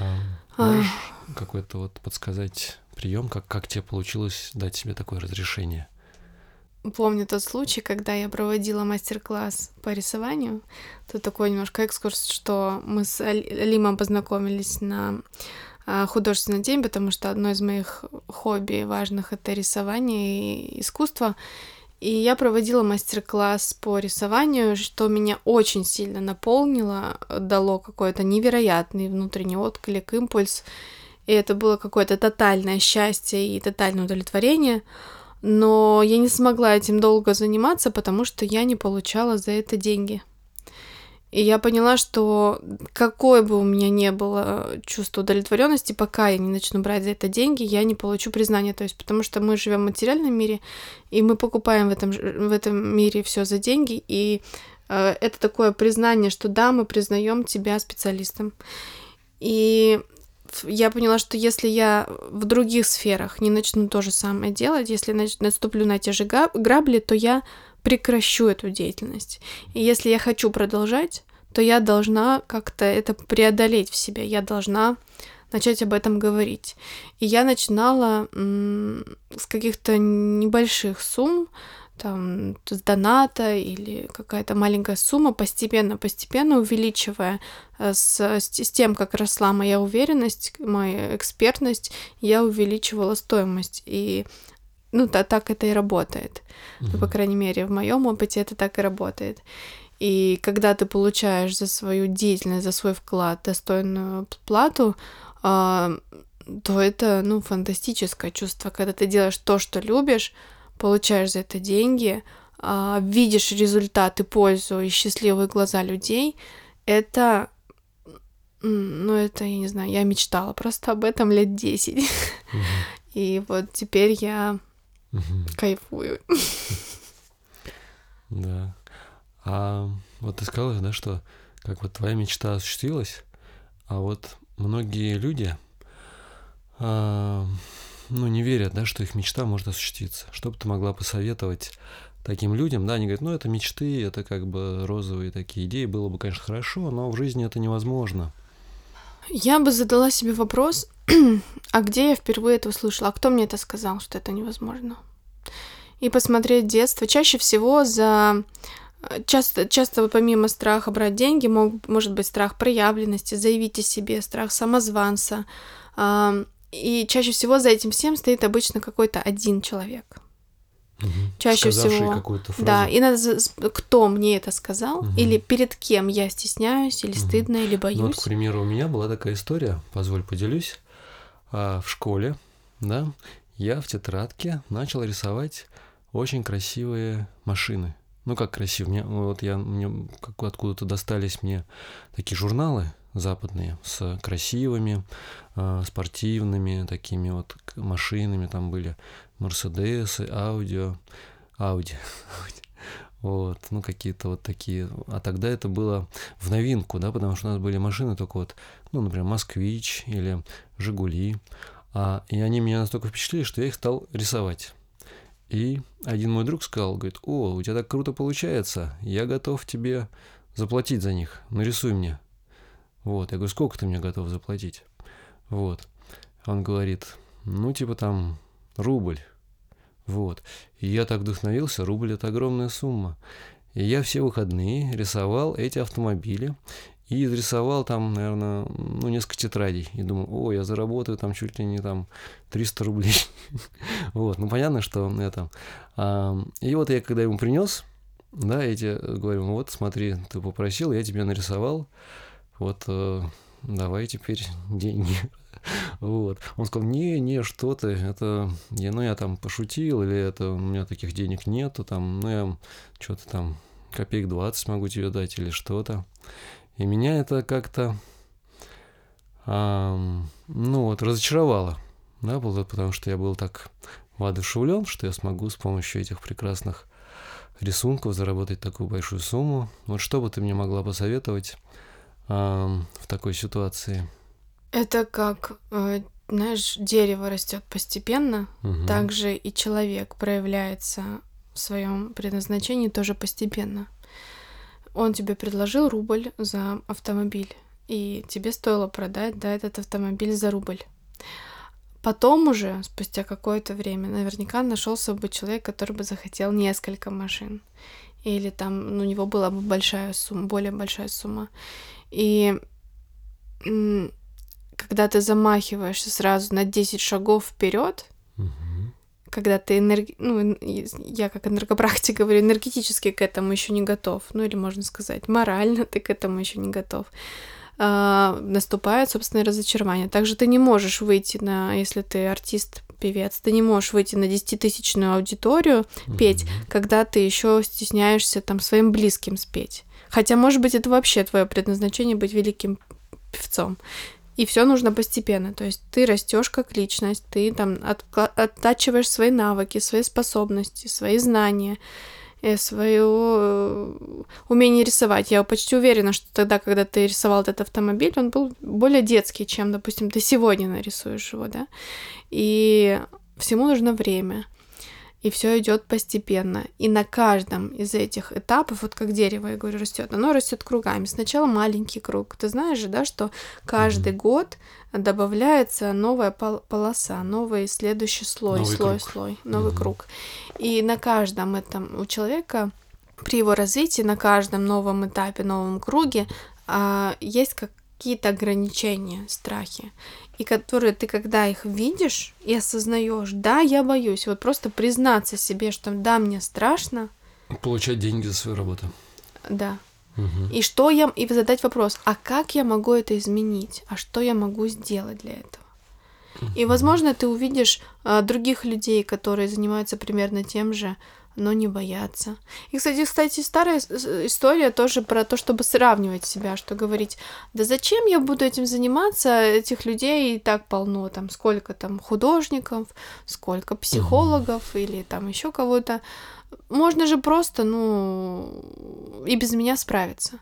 Speaker 2: А, можешь а... какой-то вот подсказать прием, как, как тебе получилось дать себе такое разрешение?
Speaker 1: Помню тот случай, когда я проводила мастер-класс по рисованию. Тут такой немножко экскурс, что мы с Лимом познакомились на а, художественный день, потому что одно из моих хобби важных это рисование и искусство. И я проводила мастер-класс по рисованию, что меня очень сильно наполнило, дало какой-то невероятный внутренний отклик, импульс. И это было какое-то тотальное счастье и тотальное удовлетворение. Но я не смогла этим долго заниматься, потому что я не получала за это деньги. И я поняла, что какое бы у меня ни было чувство удовлетворенности, пока я не начну брать за это деньги, я не получу признания. То есть, потому что мы живем в материальном мире, и мы покупаем в этом, в этом мире все за деньги, и э, это такое признание, что да, мы признаем тебя специалистом. И я поняла, что если я в других сферах не начну то же самое делать, если наступлю на те же грабли, то я прекращу эту деятельность. И если я хочу продолжать, то я должна как-то это преодолеть в себе. Я должна начать об этом говорить. И я начинала с каких-то небольших сумм, там, с доната или какая-то маленькая сумма, постепенно, постепенно увеличивая э, с, с тем, как росла моя уверенность, моя экспертность, я увеличивала стоимость. И ну, да, так это и работает. Mm-hmm. Ну, по крайней мере, в моем опыте это так и работает. И когда ты получаешь за свою деятельность, за свой вклад достойную плату, а, то это, ну, фантастическое чувство, когда ты делаешь то, что любишь, получаешь за это деньги, а, видишь результаты, пользу и счастливые глаза людей, это, ну, это, я не знаю, я мечтала просто об этом лет 10. Mm-hmm. И вот теперь я mm-hmm. кайфую.
Speaker 2: Да. А вот ты сказала, да, что как вот твоя мечта осуществилась, а вот многие люди, а, ну, не верят, да, что их мечта может осуществиться. Что бы ты могла посоветовать таким людям, да, они говорят, ну, это мечты, это как бы розовые такие идеи, было бы, конечно, хорошо, но в жизни это невозможно.
Speaker 1: Я бы задала себе вопрос, а где я впервые это услышала? А кто мне это сказал, что это невозможно? И посмотреть детство. Чаще всего за Часто, часто помимо страха брать деньги, мог, может быть страх проявленности, заявить о себе, страх самозванца. И чаще всего за этим всем стоит обычно какой-то один человек.
Speaker 2: Угу. Чаще всего.
Speaker 1: Да, и надо кто мне это сказал, угу. или перед кем я стесняюсь, или угу. стыдно, или боюсь. Ну, вот,
Speaker 2: к примеру, у меня была такая история, позволь поделюсь. А, в школе, да, я в тетрадке начал рисовать очень красивые машины. Ну, как красиво. Мне, вот я, мне как, откуда-то достались мне такие журналы западные с красивыми, э, спортивными такими вот машинами. Там были Мерседесы, Аудио, Ауди. Вот, ну какие-то вот такие. А тогда это было в новинку, да, потому что у нас были машины только вот, ну, например, Москвич или Жигули. А, и они меня настолько впечатлили, что я их стал рисовать. И один мой друг сказал, говорит, о, у тебя так круто получается, я готов тебе заплатить за них, нарисуй мне. Вот, я говорю, сколько ты мне готов заплатить? Вот. Он говорит, ну, типа там, рубль. Вот. И я так вдохновился, рубль это огромная сумма. И я все выходные рисовал эти автомобили и изрисовал там, наверное, ну, несколько тетрадей. И думал, о, я заработаю там чуть ли не там 300 рублей. вот, ну, понятно, что это... и вот я, когда ему принес, да, эти, говорю, «Ну вот, смотри, ты попросил, я тебе нарисовал, вот, э, давай теперь деньги. Вот. Он сказал, не, не, что ты, это, я, ну, я там пошутил, или это, у меня таких денег нету, там, ну, я что-то там копеек 20 могу тебе дать или что-то. И меня это как-то, эм, ну вот, разочаровало, да, было, потому что я был так воодушевлен, что я смогу с помощью этих прекрасных рисунков заработать такую большую сумму. Вот что бы ты мне могла посоветовать в такой ситуации?
Speaker 1: Это как, э, знаешь, дерево растет постепенно, угу. также и человек проявляется в своем предназначении тоже постепенно он тебе предложил рубль за автомобиль, и тебе стоило продать, да, этот автомобиль за рубль. Потом уже, спустя какое-то время, наверняка нашелся бы человек, который бы захотел несколько машин. Или там ну, у него была бы большая сумма, более большая сумма. И когда ты замахиваешься сразу на 10 шагов вперед, когда ты энерги... ну, я как энергопрактик говорю, энергетически к этому еще не готов, ну или можно сказать, морально ты к этому еще не готов, а, наступает, собственно, разочарование. Также ты не можешь выйти на, если ты артист, певец, ты не можешь выйти на 10-тысячную аудиторию mm-hmm. петь, когда ты еще стесняешься там своим близким спеть. Хотя, может быть, это вообще твое предназначение быть великим певцом. И все нужно постепенно. То есть ты растешь как личность, ты там оттачиваешь свои навыки, свои способности, свои знания, э, свое э, умение рисовать. Я почти уверена, что тогда, когда ты рисовал этот автомобиль, он был более детский, чем, допустим, ты сегодня нарисуешь его, да. И всему нужно время и все идет постепенно. И на каждом из этих этапов, вот как дерево, я говорю, растет, оно растет кругами. Сначала маленький круг. Ты знаешь же, да, что каждый mm-hmm. год добавляется новая пол- полоса, новый следующий слой, новый слой, круг. слой, новый mm-hmm. круг. И на каждом этом у человека при его развитии, на каждом новом этапе, новом круге а, есть какие-то ограничения, страхи и которые ты, когда их видишь и осознаешь, да, я боюсь, вот просто признаться себе, что да, мне страшно.
Speaker 2: Получать деньги за свою работу.
Speaker 1: Да.
Speaker 2: Мгм.
Speaker 1: И что я... И задать вопрос, а как я могу это изменить? А что я могу сделать для этого? И, возможно, ты увидишь а, других людей, которые занимаются примерно тем же, но не боятся. И, кстати, кстати, старая история тоже про то, чтобы сравнивать себя, что говорить, да зачем я буду этим заниматься, этих людей и так полно, там сколько там художников, сколько психологов или там еще кого-то. Можно же просто, ну, и без меня справиться.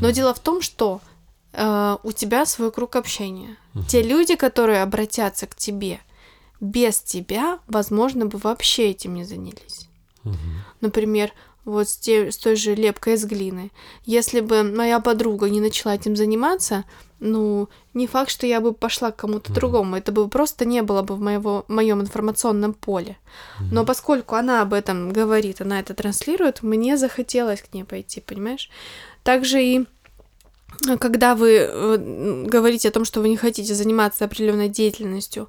Speaker 1: Но дело в том, что э, у тебя свой круг общения. Те люди, которые обратятся к тебе без тебя, возможно, бы вообще этим не занялись.
Speaker 2: Мгм.
Speaker 1: Например, вот с, те- с той же лепкой из глины. Если бы моя подруга не начала этим заниматься, ну, не факт, что я бы пошла к кому-то другому. Это бы просто не было бы в моего, моем информационном поле. Но поскольку она об этом говорит, она это транслирует, мне захотелось к ней пойти, понимаешь? Также и когда вы э, говорите о том, что вы не хотите заниматься определенной деятельностью,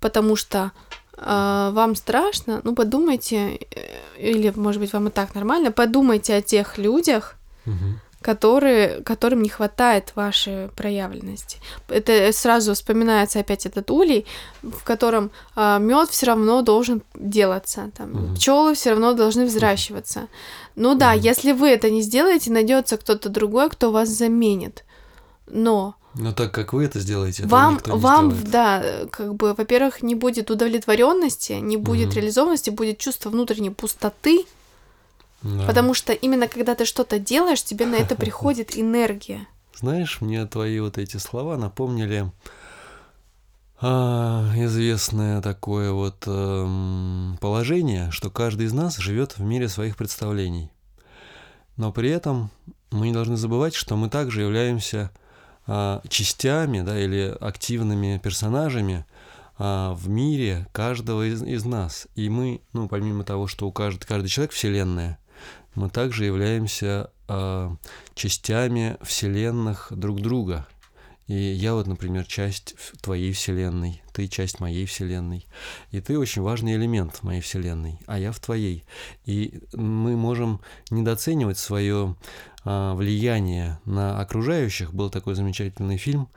Speaker 1: потому что вам страшно, ну подумайте, э, или, может быть, вам и так нормально, подумайте о тех людях,
Speaker 2: Мгм.
Speaker 1: которые, которым не хватает вашей проявленности. Это сразу вспоминается опять этот улей, в котором мед все равно должен делаться, там,
Speaker 2: Мгм.
Speaker 1: пчелы все равно должны взращиваться. Ну да,
Speaker 2: Мгм.
Speaker 1: если вы это не сделаете, найдется кто-то другой, кто вас заменит. Но
Speaker 2: Но так как вы это сделаете,
Speaker 1: вам,
Speaker 2: не
Speaker 1: вам,
Speaker 2: сделает.
Speaker 1: да, э, как бы, во-первых, не будет удовлетворенности, не будет
Speaker 2: Мгм.
Speaker 1: реализованности, будет чувство внутренней пустоты,
Speaker 2: Да.
Speaker 1: потому что именно когда ты что-то делаешь, тебе на это приходит энергия.
Speaker 2: Знаешь, мне твои вот эти слова напомнили а, известное такое вот эм, положение, что каждый из нас живет в мире своих представлений. Но при этом мы не должны забывать, что мы также являемся частями да, или активными персонажами а, в мире каждого из, из нас. И мы, ну, помимо того, что у каждого, каждый человек вселенная, мы также являемся а, частями вселенных друг друга. И я вот, например, часть твоей вселенной, ты часть моей вселенной. И ты очень важный элемент моей вселенной, а я в твоей. И мы можем недооценивать свое а, влияние на окружающих. Был такой замечательный фильм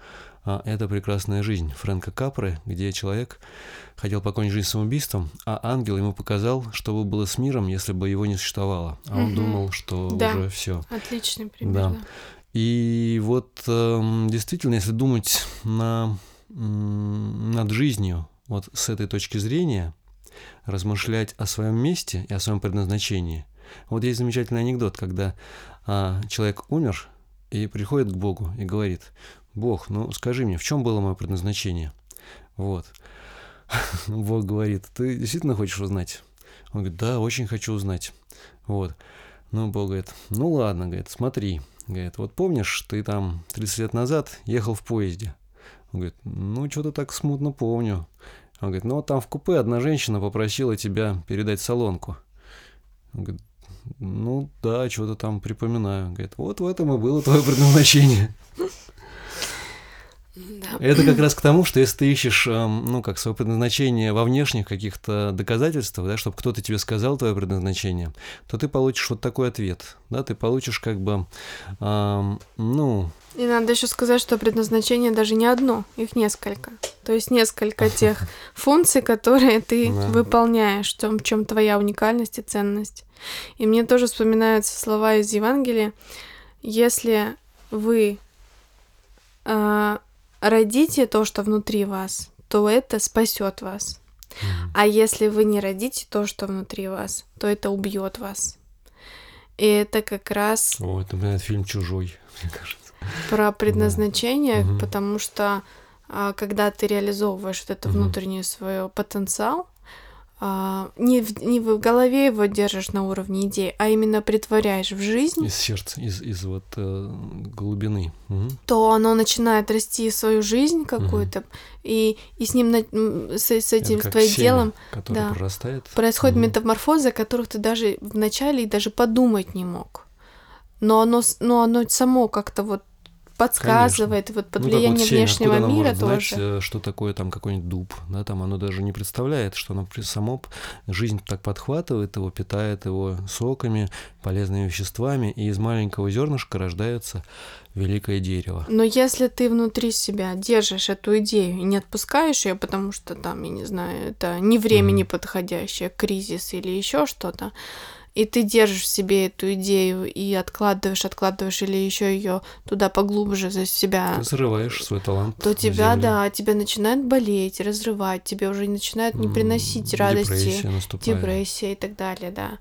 Speaker 2: а, «Это прекрасная жизнь» Фрэнка Капры, где человек хотел покончить жизнь самоубийством, а ангел ему показал, что бы было с миром, если бы его не существовало. А он
Speaker 1: Мгм.
Speaker 2: думал, что
Speaker 1: Да.
Speaker 2: уже все.
Speaker 1: Отличный пример.
Speaker 2: Да.
Speaker 1: да.
Speaker 2: И вот эм, действительно, если думать на, над жизнью вот с этой точки зрения, размышлять о своем месте и о своем предназначении. Вот есть замечательный анекдот, когда а, человек умер и приходит к Богу и говорит, Бог, ну скажи мне, в чем было мое предназначение? Вот. Бог говорит, ты действительно хочешь узнать? Он говорит, да, очень хочу узнать. Вот. Ну, Бог говорит, ну ладно, говорит, смотри. Говорит, вот помнишь, ты там 30 лет назад ехал в поезде? Он говорит, ну, что-то так смутно помню. Он говорит, ну, вот там в купе одна женщина попросила тебя передать солонку. Он говорит, ну, да, что-то там припоминаю. Говорит, вот в этом и было твое предназначение.
Speaker 1: Да.
Speaker 2: Это как раз к тому, что если ты ищешь, эм, ну, как свое предназначение во внешних каких-то доказательствах, да, чтобы кто-то тебе сказал твое предназначение, то ты получишь вот такой ответ, да, ты получишь как бы, эм, ну,
Speaker 1: И надо еще сказать, что предназначение даже не одно, их несколько. То есть несколько тех функций, которые ты
Speaker 2: Да.
Speaker 1: выполняешь, в том, в чем твоя уникальность и ценность. И мне тоже вспоминаются слова из Евангелия. Если вы а, родите то, что внутри вас, то это спасет вас. А если вы не родите то, что внутри вас, то это убьет вас. И это как раз
Speaker 2: о, это, например, фильм «Чужой», мне кажется.
Speaker 1: про предназначение,
Speaker 2: Мгм.
Speaker 1: потому что а, когда ты реализовываешь вот это
Speaker 2: Мгм.
Speaker 1: внутренний свой потенциал, а, не, в, не в голове его держишь на уровне идей, а именно притворяешь в жизнь,
Speaker 2: Из сердца, из, из вот э, глубины. Мгм.
Speaker 1: то оно начинает расти в свою жизнь какую-то, и, и с ним, с, с этим,
Speaker 2: Это
Speaker 1: с твоим
Speaker 2: семя,
Speaker 1: делом да.
Speaker 2: прорастает.
Speaker 1: происходят
Speaker 2: Мгм.
Speaker 1: метаморфозы, о которых ты даже вначале и даже подумать не мог. Но оно, но оно само как-то вот подсказывает, Конечно. вот под ну, влиянием вот внешнего
Speaker 2: Откуда
Speaker 1: мира тоже.
Speaker 2: Знать, что такое там какой-нибудь дуб, да, там оно даже не представляет, что оно само жизнь так подхватывает его, питает его соками, полезными веществами, и из маленького зернышка рождается великое дерево.
Speaker 1: Но если ты внутри себя держишь эту идею и не отпускаешь ее, потому что там, я не знаю, это не время mm-hmm. неподходящее, кризис или еще что-то, и ты держишь в себе эту идею и откладываешь, откладываешь или еще ее туда поглубже за себя.
Speaker 2: Ты взрываешь свой талант.
Speaker 1: То тебя, землю. да, тебя начинает болеть, разрывать, тебе уже начинает не приносить mm, радости, депрессия, наступает. депрессия и так далее, да.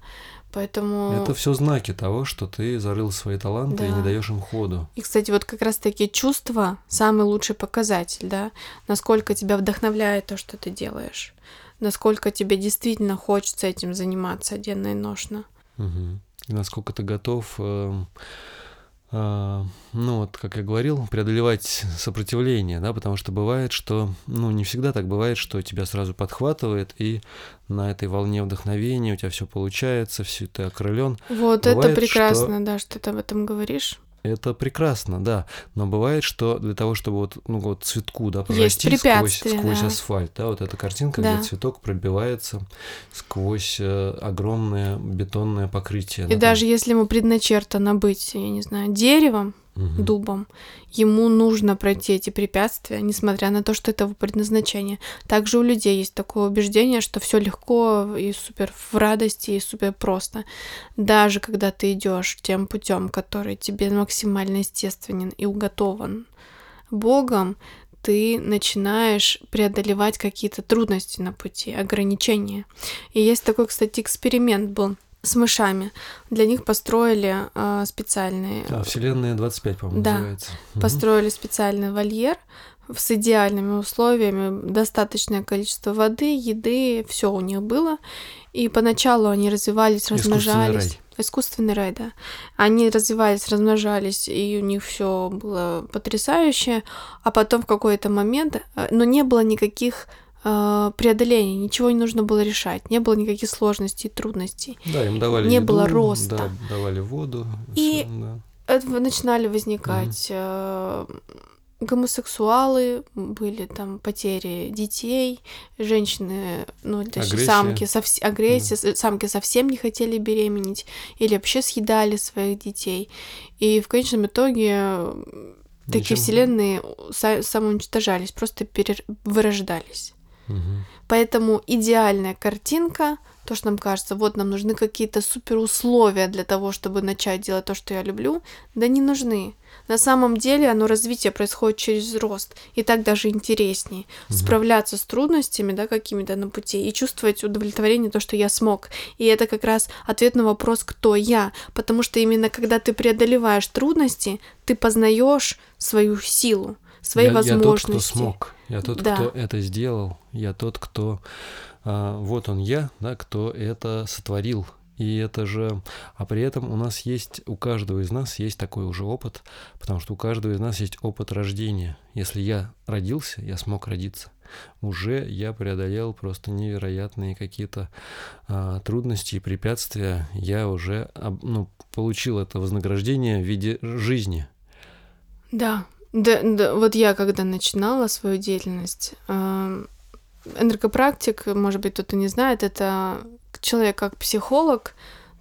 Speaker 1: Поэтому...
Speaker 2: Это все знаки того, что ты зарыл свои таланты да. и не даешь им ходу.
Speaker 1: И, кстати, вот как раз таки чувства самый лучший показатель, да, насколько тебя вдохновляет то, что ты делаешь, насколько тебе действительно хочется этим заниматься денно и ношно.
Speaker 2: Угу. И насколько ты готов э, а, ну вот, как я говорил, преодолевать сопротивление, да, потому что бывает, что, ну, не всегда так бывает, что тебя сразу подхватывает, и на этой волне вдохновения у тебя все получается, все ты окрылен.
Speaker 1: Вот бывает, это прекрасно, что... да, что ты об этом говоришь.
Speaker 2: Это прекрасно, да. Но бывает, что для того, чтобы вот, ну, вот цветку, да, прорасти сквозь, сквозь да. асфальт, да, вот эта картинка, да. где цветок пробивается сквозь э, огромное бетонное покрытие.
Speaker 1: И да, даже там. если ему предначертано быть, я не знаю, деревом, угу. дубом. Ему нужно пройти эти препятствия, несмотря на то, что это его предназначение. Также у людей есть такое убеждение, что все легко и супер в радости и супер просто. Даже когда ты идешь тем путем, который тебе максимально естественен и уготован Богом, ты начинаешь преодолевать какие-то трудности на пути, ограничения. И есть такой, кстати, эксперимент был с мышами. Для них построили э, специальный...
Speaker 2: А, Вселенная 25, по-моему,
Speaker 1: да,
Speaker 2: называется.
Speaker 1: Построили специальный вольер с идеальными условиями, достаточное количество воды, еды, все у них было. И поначалу они развивались, размножались. Рай. Искусственный рай, да. Они развивались, размножались, и у них все было потрясающе. А потом в какой-то момент, э, но не было никаких э, преодоления, ничего не нужно было решать, не было никаких сложностей, трудностей.
Speaker 2: Да, им давали
Speaker 1: Не
Speaker 2: еду,
Speaker 1: было роста.
Speaker 2: Да, давали воду.
Speaker 1: И всё, да. начинали возникать mm гомосексуалы, были там потери детей, женщины, ну, точнее, самки, совс... агрессия, да. самки совсем не хотели беременеть или вообще съедали своих детей. И в конечном итоге такие вселенные самоуничтожались, просто Поэтому идеальная картинка, то, что нам кажется, вот нам нужны какие-то супер условия для того, чтобы начать делать то, что я люблю, да не нужны. На самом деле оно развитие происходит через рост, и так даже интереснее угу. справляться с трудностями, да, какими-то на пути, и чувствовать удовлетворение, то, что я смог. И это как раз ответ на вопрос, кто я, потому что именно когда ты преодолеваешь трудности, ты познаешь свою силу, свои
Speaker 2: я,
Speaker 1: возможности.
Speaker 2: Я тот, кто смог, я тот, да. кто это сделал, я тот, кто а, вот он я, да, кто это сотворил. И это же, а при этом у нас есть, у каждого из нас есть такой уже опыт, потому что у каждого из нас есть опыт рождения. Если я родился, я смог родиться. Уже я преодолел просто невероятные какие-то а, трудности и препятствия. Я уже ну, получил это вознаграждение в виде жизни.
Speaker 1: Да, да, да, вот я когда начинала свою деятельность, э, энергопрактик, может быть, кто-то не знает, это человек как психолог,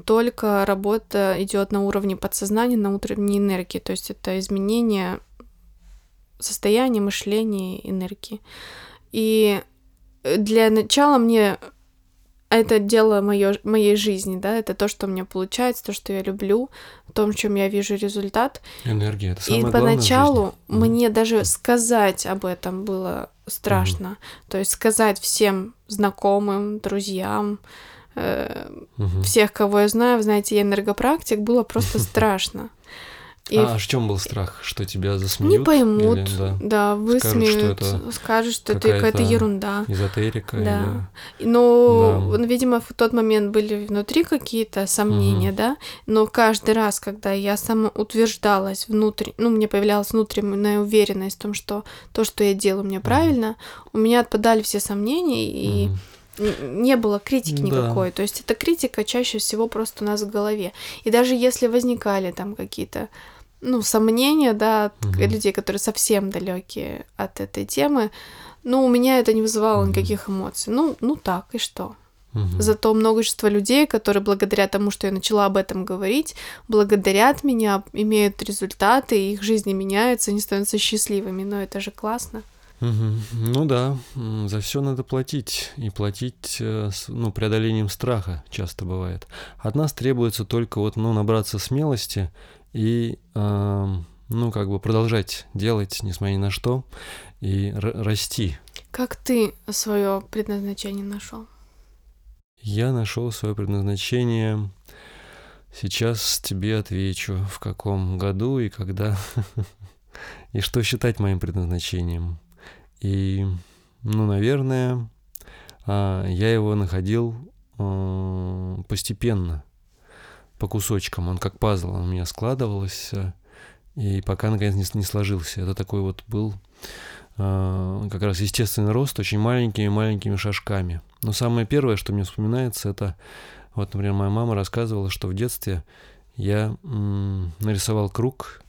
Speaker 1: только работа идет на уровне подсознания, на уровне энергии, то есть это изменение состояния мышления, энергии. И для начала мне это дело моё, моей жизни, да, это то, что у меня получается, то, что я люблю, в том, в чем я вижу результат.
Speaker 2: Энергия, это самое
Speaker 1: И поначалу мне mm. даже сказать об этом было страшно. Mm. То есть сказать всем знакомым, друзьям, э, mm-hmm. всех, кого я знаю, знаете, я энергопрактик, было просто страшно.
Speaker 2: И а в... в чем был страх, что тебя засмеют?
Speaker 1: Не поймут, или, да, да высмеют, скажут, что это, скажут, что это какая-то ерунда.
Speaker 2: Эзотерика.
Speaker 1: Да. Или... Но, да. видимо, в тот момент были внутри какие-то сомнения, угу. да. Но каждый раз, когда я самоутверждалась внутрь, ну, мне появлялась внутренняя уверенность в том, что то, что я делаю, мне правильно, угу. у меня отпадали все сомнения и угу не было критики никакой. Да. То есть эта критика чаще всего просто у нас в голове. И даже если возникали там какие-то ну, сомнения, да, от
Speaker 2: Мгм.
Speaker 1: людей, которые совсем далекие от этой темы. Ну, у меня это не вызывало
Speaker 2: Мгм.
Speaker 1: никаких эмоций. Ну, ну так, и что?
Speaker 2: Мгм.
Speaker 1: Зато множество людей, которые благодаря тому, что я начала об этом говорить, благодарят меня, имеют результаты, их жизни меняются, они становятся счастливыми. Но это же классно.
Speaker 2: Мгм. Ну да, за все надо платить. И платить, э, ну, преодолением страха часто бывает. От нас требуется только вот, ну, набраться смелости и, ам, ну, как бы продолжать делать, несмотря ни на что, и расти.
Speaker 1: Как ты свое предназначение нашел?
Speaker 2: Я нашел свое предназначение. Сейчас тебе отвечу, в каком году и когда, и что считать моим предназначением. И, ну, наверное, а, я его находил а, постепенно, по кусочкам. Он как пазл, он у меня складывался, и пока наконец не, не сложился. Это такой вот был а, как раз естественный рост очень маленькими-маленькими шажками. Но самое первое, что мне вспоминается, это вот, например, моя мама рассказывала, что в детстве я м, нарисовал круг,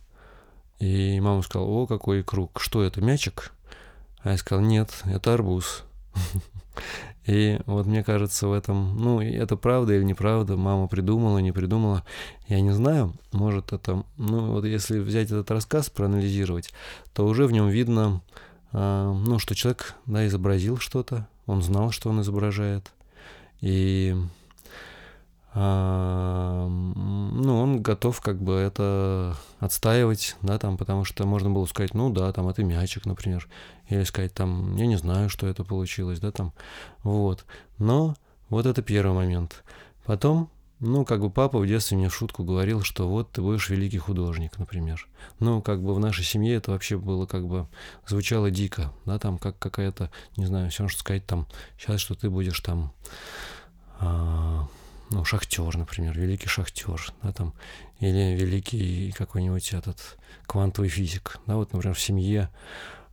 Speaker 2: и мама сказала, о, какой круг, что это, мячик? А я сказал, нет, это арбуз. И вот мне кажется в этом, ну, это правда или неправда, мама придумала, не придумала, я не знаю, может это, ну, вот если взять этот рассказ, проанализировать, то уже в нем видно, а, ну, что человек, да, изобразил что-то, он знал, что он изображает, и, ну, он готов как бы это отстаивать, да, там, потому что можно было сказать, ну, да, там, это мячик, например, или сказать, там, я не знаю, что это получилось, да, там, вот, но вот это первый момент. Потом, ну, как бы папа в детстве мне в шутку говорил, что вот ты будешь великий художник, например. Ну, как бы в нашей семье это вообще было как бы звучало дико, да, там как какая-то, не знаю, все что сказать там, сейчас что ты будешь там, а, ну, шахтер, например, великий шахтер, да, там, или великий какой-нибудь этот квантовый физик, да, вот, например, в семье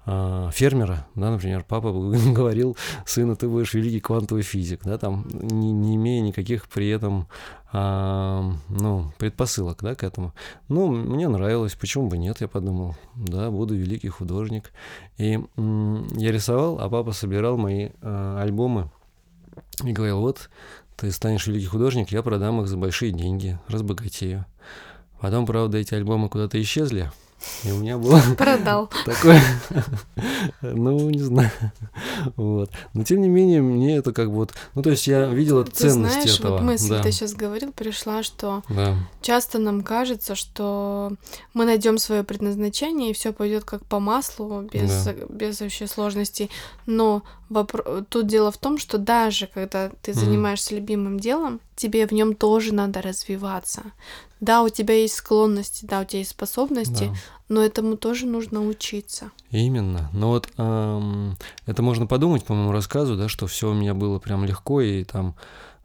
Speaker 2: а, фермера, да, например, папа говорил сыну, ты будешь великий квантовый физик, да, там, не, не имея никаких при этом, а, ну, предпосылок, да, к этому. Ну, мне нравилось, почему бы нет, я подумал, да, буду великий художник. И м, я рисовал, а папа собирал мои а, альбомы и говорил, вот, ты станешь великий художник, я продам их за большие деньги, разбогатею. Потом, правда, эти альбомы куда-то исчезли, и у меня было
Speaker 1: Продал.
Speaker 2: такое, ну, не знаю, вот. Но, тем не менее, мне это как бы вот, ну, то есть я видел
Speaker 1: Ты
Speaker 2: ценность
Speaker 1: знаешь,
Speaker 2: этого.
Speaker 1: вот мысль
Speaker 2: да,
Speaker 1: ты сейчас говорил, пришла, что
Speaker 2: да,
Speaker 1: часто нам кажется, что мы найдем свое предназначение и все пойдет как по маслу, без,
Speaker 2: Да.
Speaker 1: без вообще сложностей. Но вопро- тут дело в том, что даже когда ты занимаешься любимым делом, тебе в нем тоже надо развиваться. Да, у тебя есть склонности, да, у тебя есть способности,
Speaker 2: да.
Speaker 1: но этому тоже нужно учиться.
Speaker 2: Именно. Но вот ам, это можно подумать по моему рассказу, да, что все у меня было прям легко, и там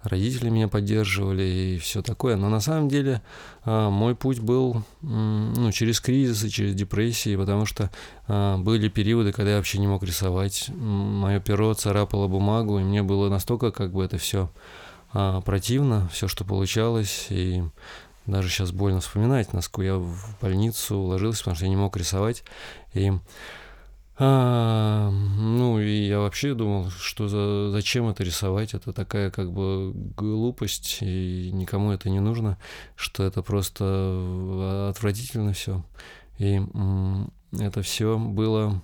Speaker 2: родители меня поддерживали, и все такое. Но на самом деле а, мой путь был м, ну, через кризисы, через депрессии, потому что а, были периоды, когда я вообще не мог рисовать. Мое перо царапало бумагу, и мне было настолько как бы это все противно, все, что получалось, и даже сейчас больно вспоминать, насколько я в больницу ложился, потому что я не мог рисовать. И а, ну, и я вообще думал, что за, зачем это рисовать, это такая как бы глупость, и никому это не нужно, что это просто отвратительно все. И это все было,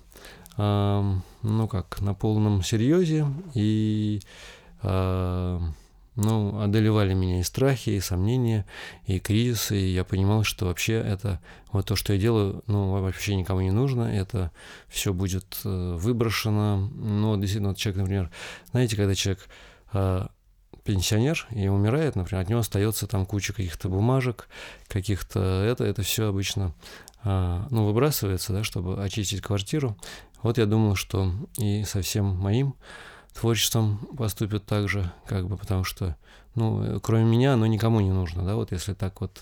Speaker 2: а, ну как, на полном серьезе, и а, ну, одолевали меня и страхи, и сомнения, и кризисы, и я понимал, что вообще это, вот то, что я делаю, ну, вообще никому не нужно, это все будет э, выброшено, ну, действительно, вот человек, например, знаете, когда человек э, пенсионер и умирает, например, от него остается там куча каких-то бумажек, каких-то это, это все обычно, э, ну, выбрасывается, да, чтобы очистить квартиру. Вот я думал, что и со всем моим творчеством поступят так же, как бы, потому что, ну, кроме меня, оно никому не нужно, да, вот если так вот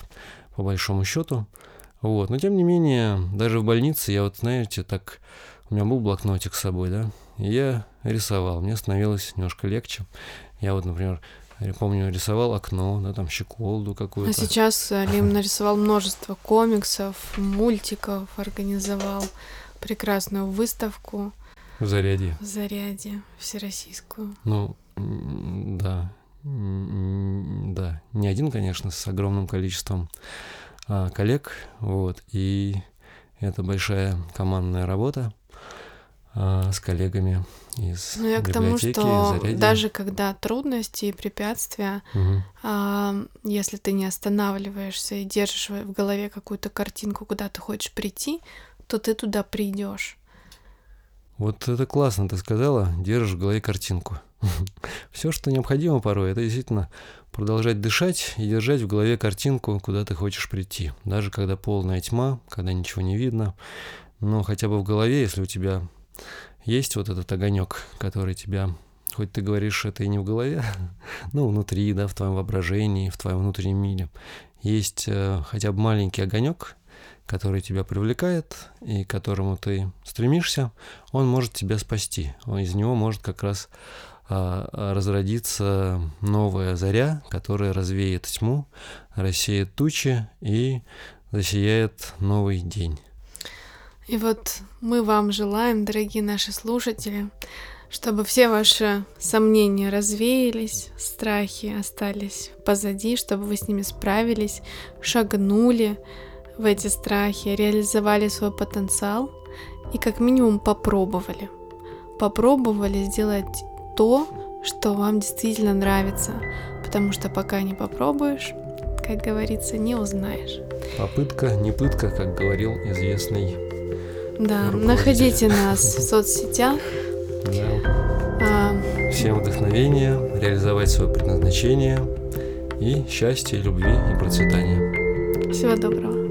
Speaker 2: по большому счету. Вот, но тем не менее, даже в больнице я вот, знаете, так, у меня был блокнотик с собой, да, и я рисовал, мне становилось немножко легче. Я вот, например, Я помню, рисовал окно, да, там щеколду какую-то.
Speaker 1: А сейчас Лим нарисовал множество комиксов, мультиков, организовал прекрасную выставку.
Speaker 2: В заряде.
Speaker 1: В заряде, всероссийскую.
Speaker 2: Ну, да. Да, не один, конечно, с огромным количеством а, коллег, вот, и это большая командная работа а, с коллегами из
Speaker 1: Ну, я к тому, что даже когда трудности и препятствия,
Speaker 2: угу.
Speaker 1: а, если ты не останавливаешься и держишь в голове какую-то картинку, куда ты хочешь прийти, то ты туда придешь.
Speaker 2: Вот это классно ты сказала, держишь в голове картинку. Все, что необходимо порой, это действительно продолжать дышать и держать в голове картинку, куда ты хочешь прийти. Даже когда полная тьма, когда ничего не видно. Но хотя бы в голове, если у тебя есть вот этот огонек, который тебя, хоть ты говоришь, это и не в голове, ну, внутри, да, в твоем воображении, в твоем внутреннем мире, есть э, хотя бы маленький огонек, который тебя привлекает и к которому ты стремишься, он может тебя спасти. Он, из него может как раз а, разродиться новая заря, которая развеет тьму, рассеет тучи и засияет новый день.
Speaker 1: И вот мы вам желаем, дорогие наши слушатели, чтобы все ваши сомнения развеялись, страхи остались позади, чтобы вы с ними справились, шагнули в эти страхи, реализовали свой потенциал и как минимум попробовали. Попробовали сделать то, что вам действительно нравится, потому что пока не попробуешь, как говорится, не узнаешь.
Speaker 2: Попытка не пытка, как говорил известный
Speaker 1: да, находите нас в соцсетях.
Speaker 2: Да. А... Всем вдохновения, реализовать свое предназначение и счастья, любви и процветания.
Speaker 1: Всего доброго.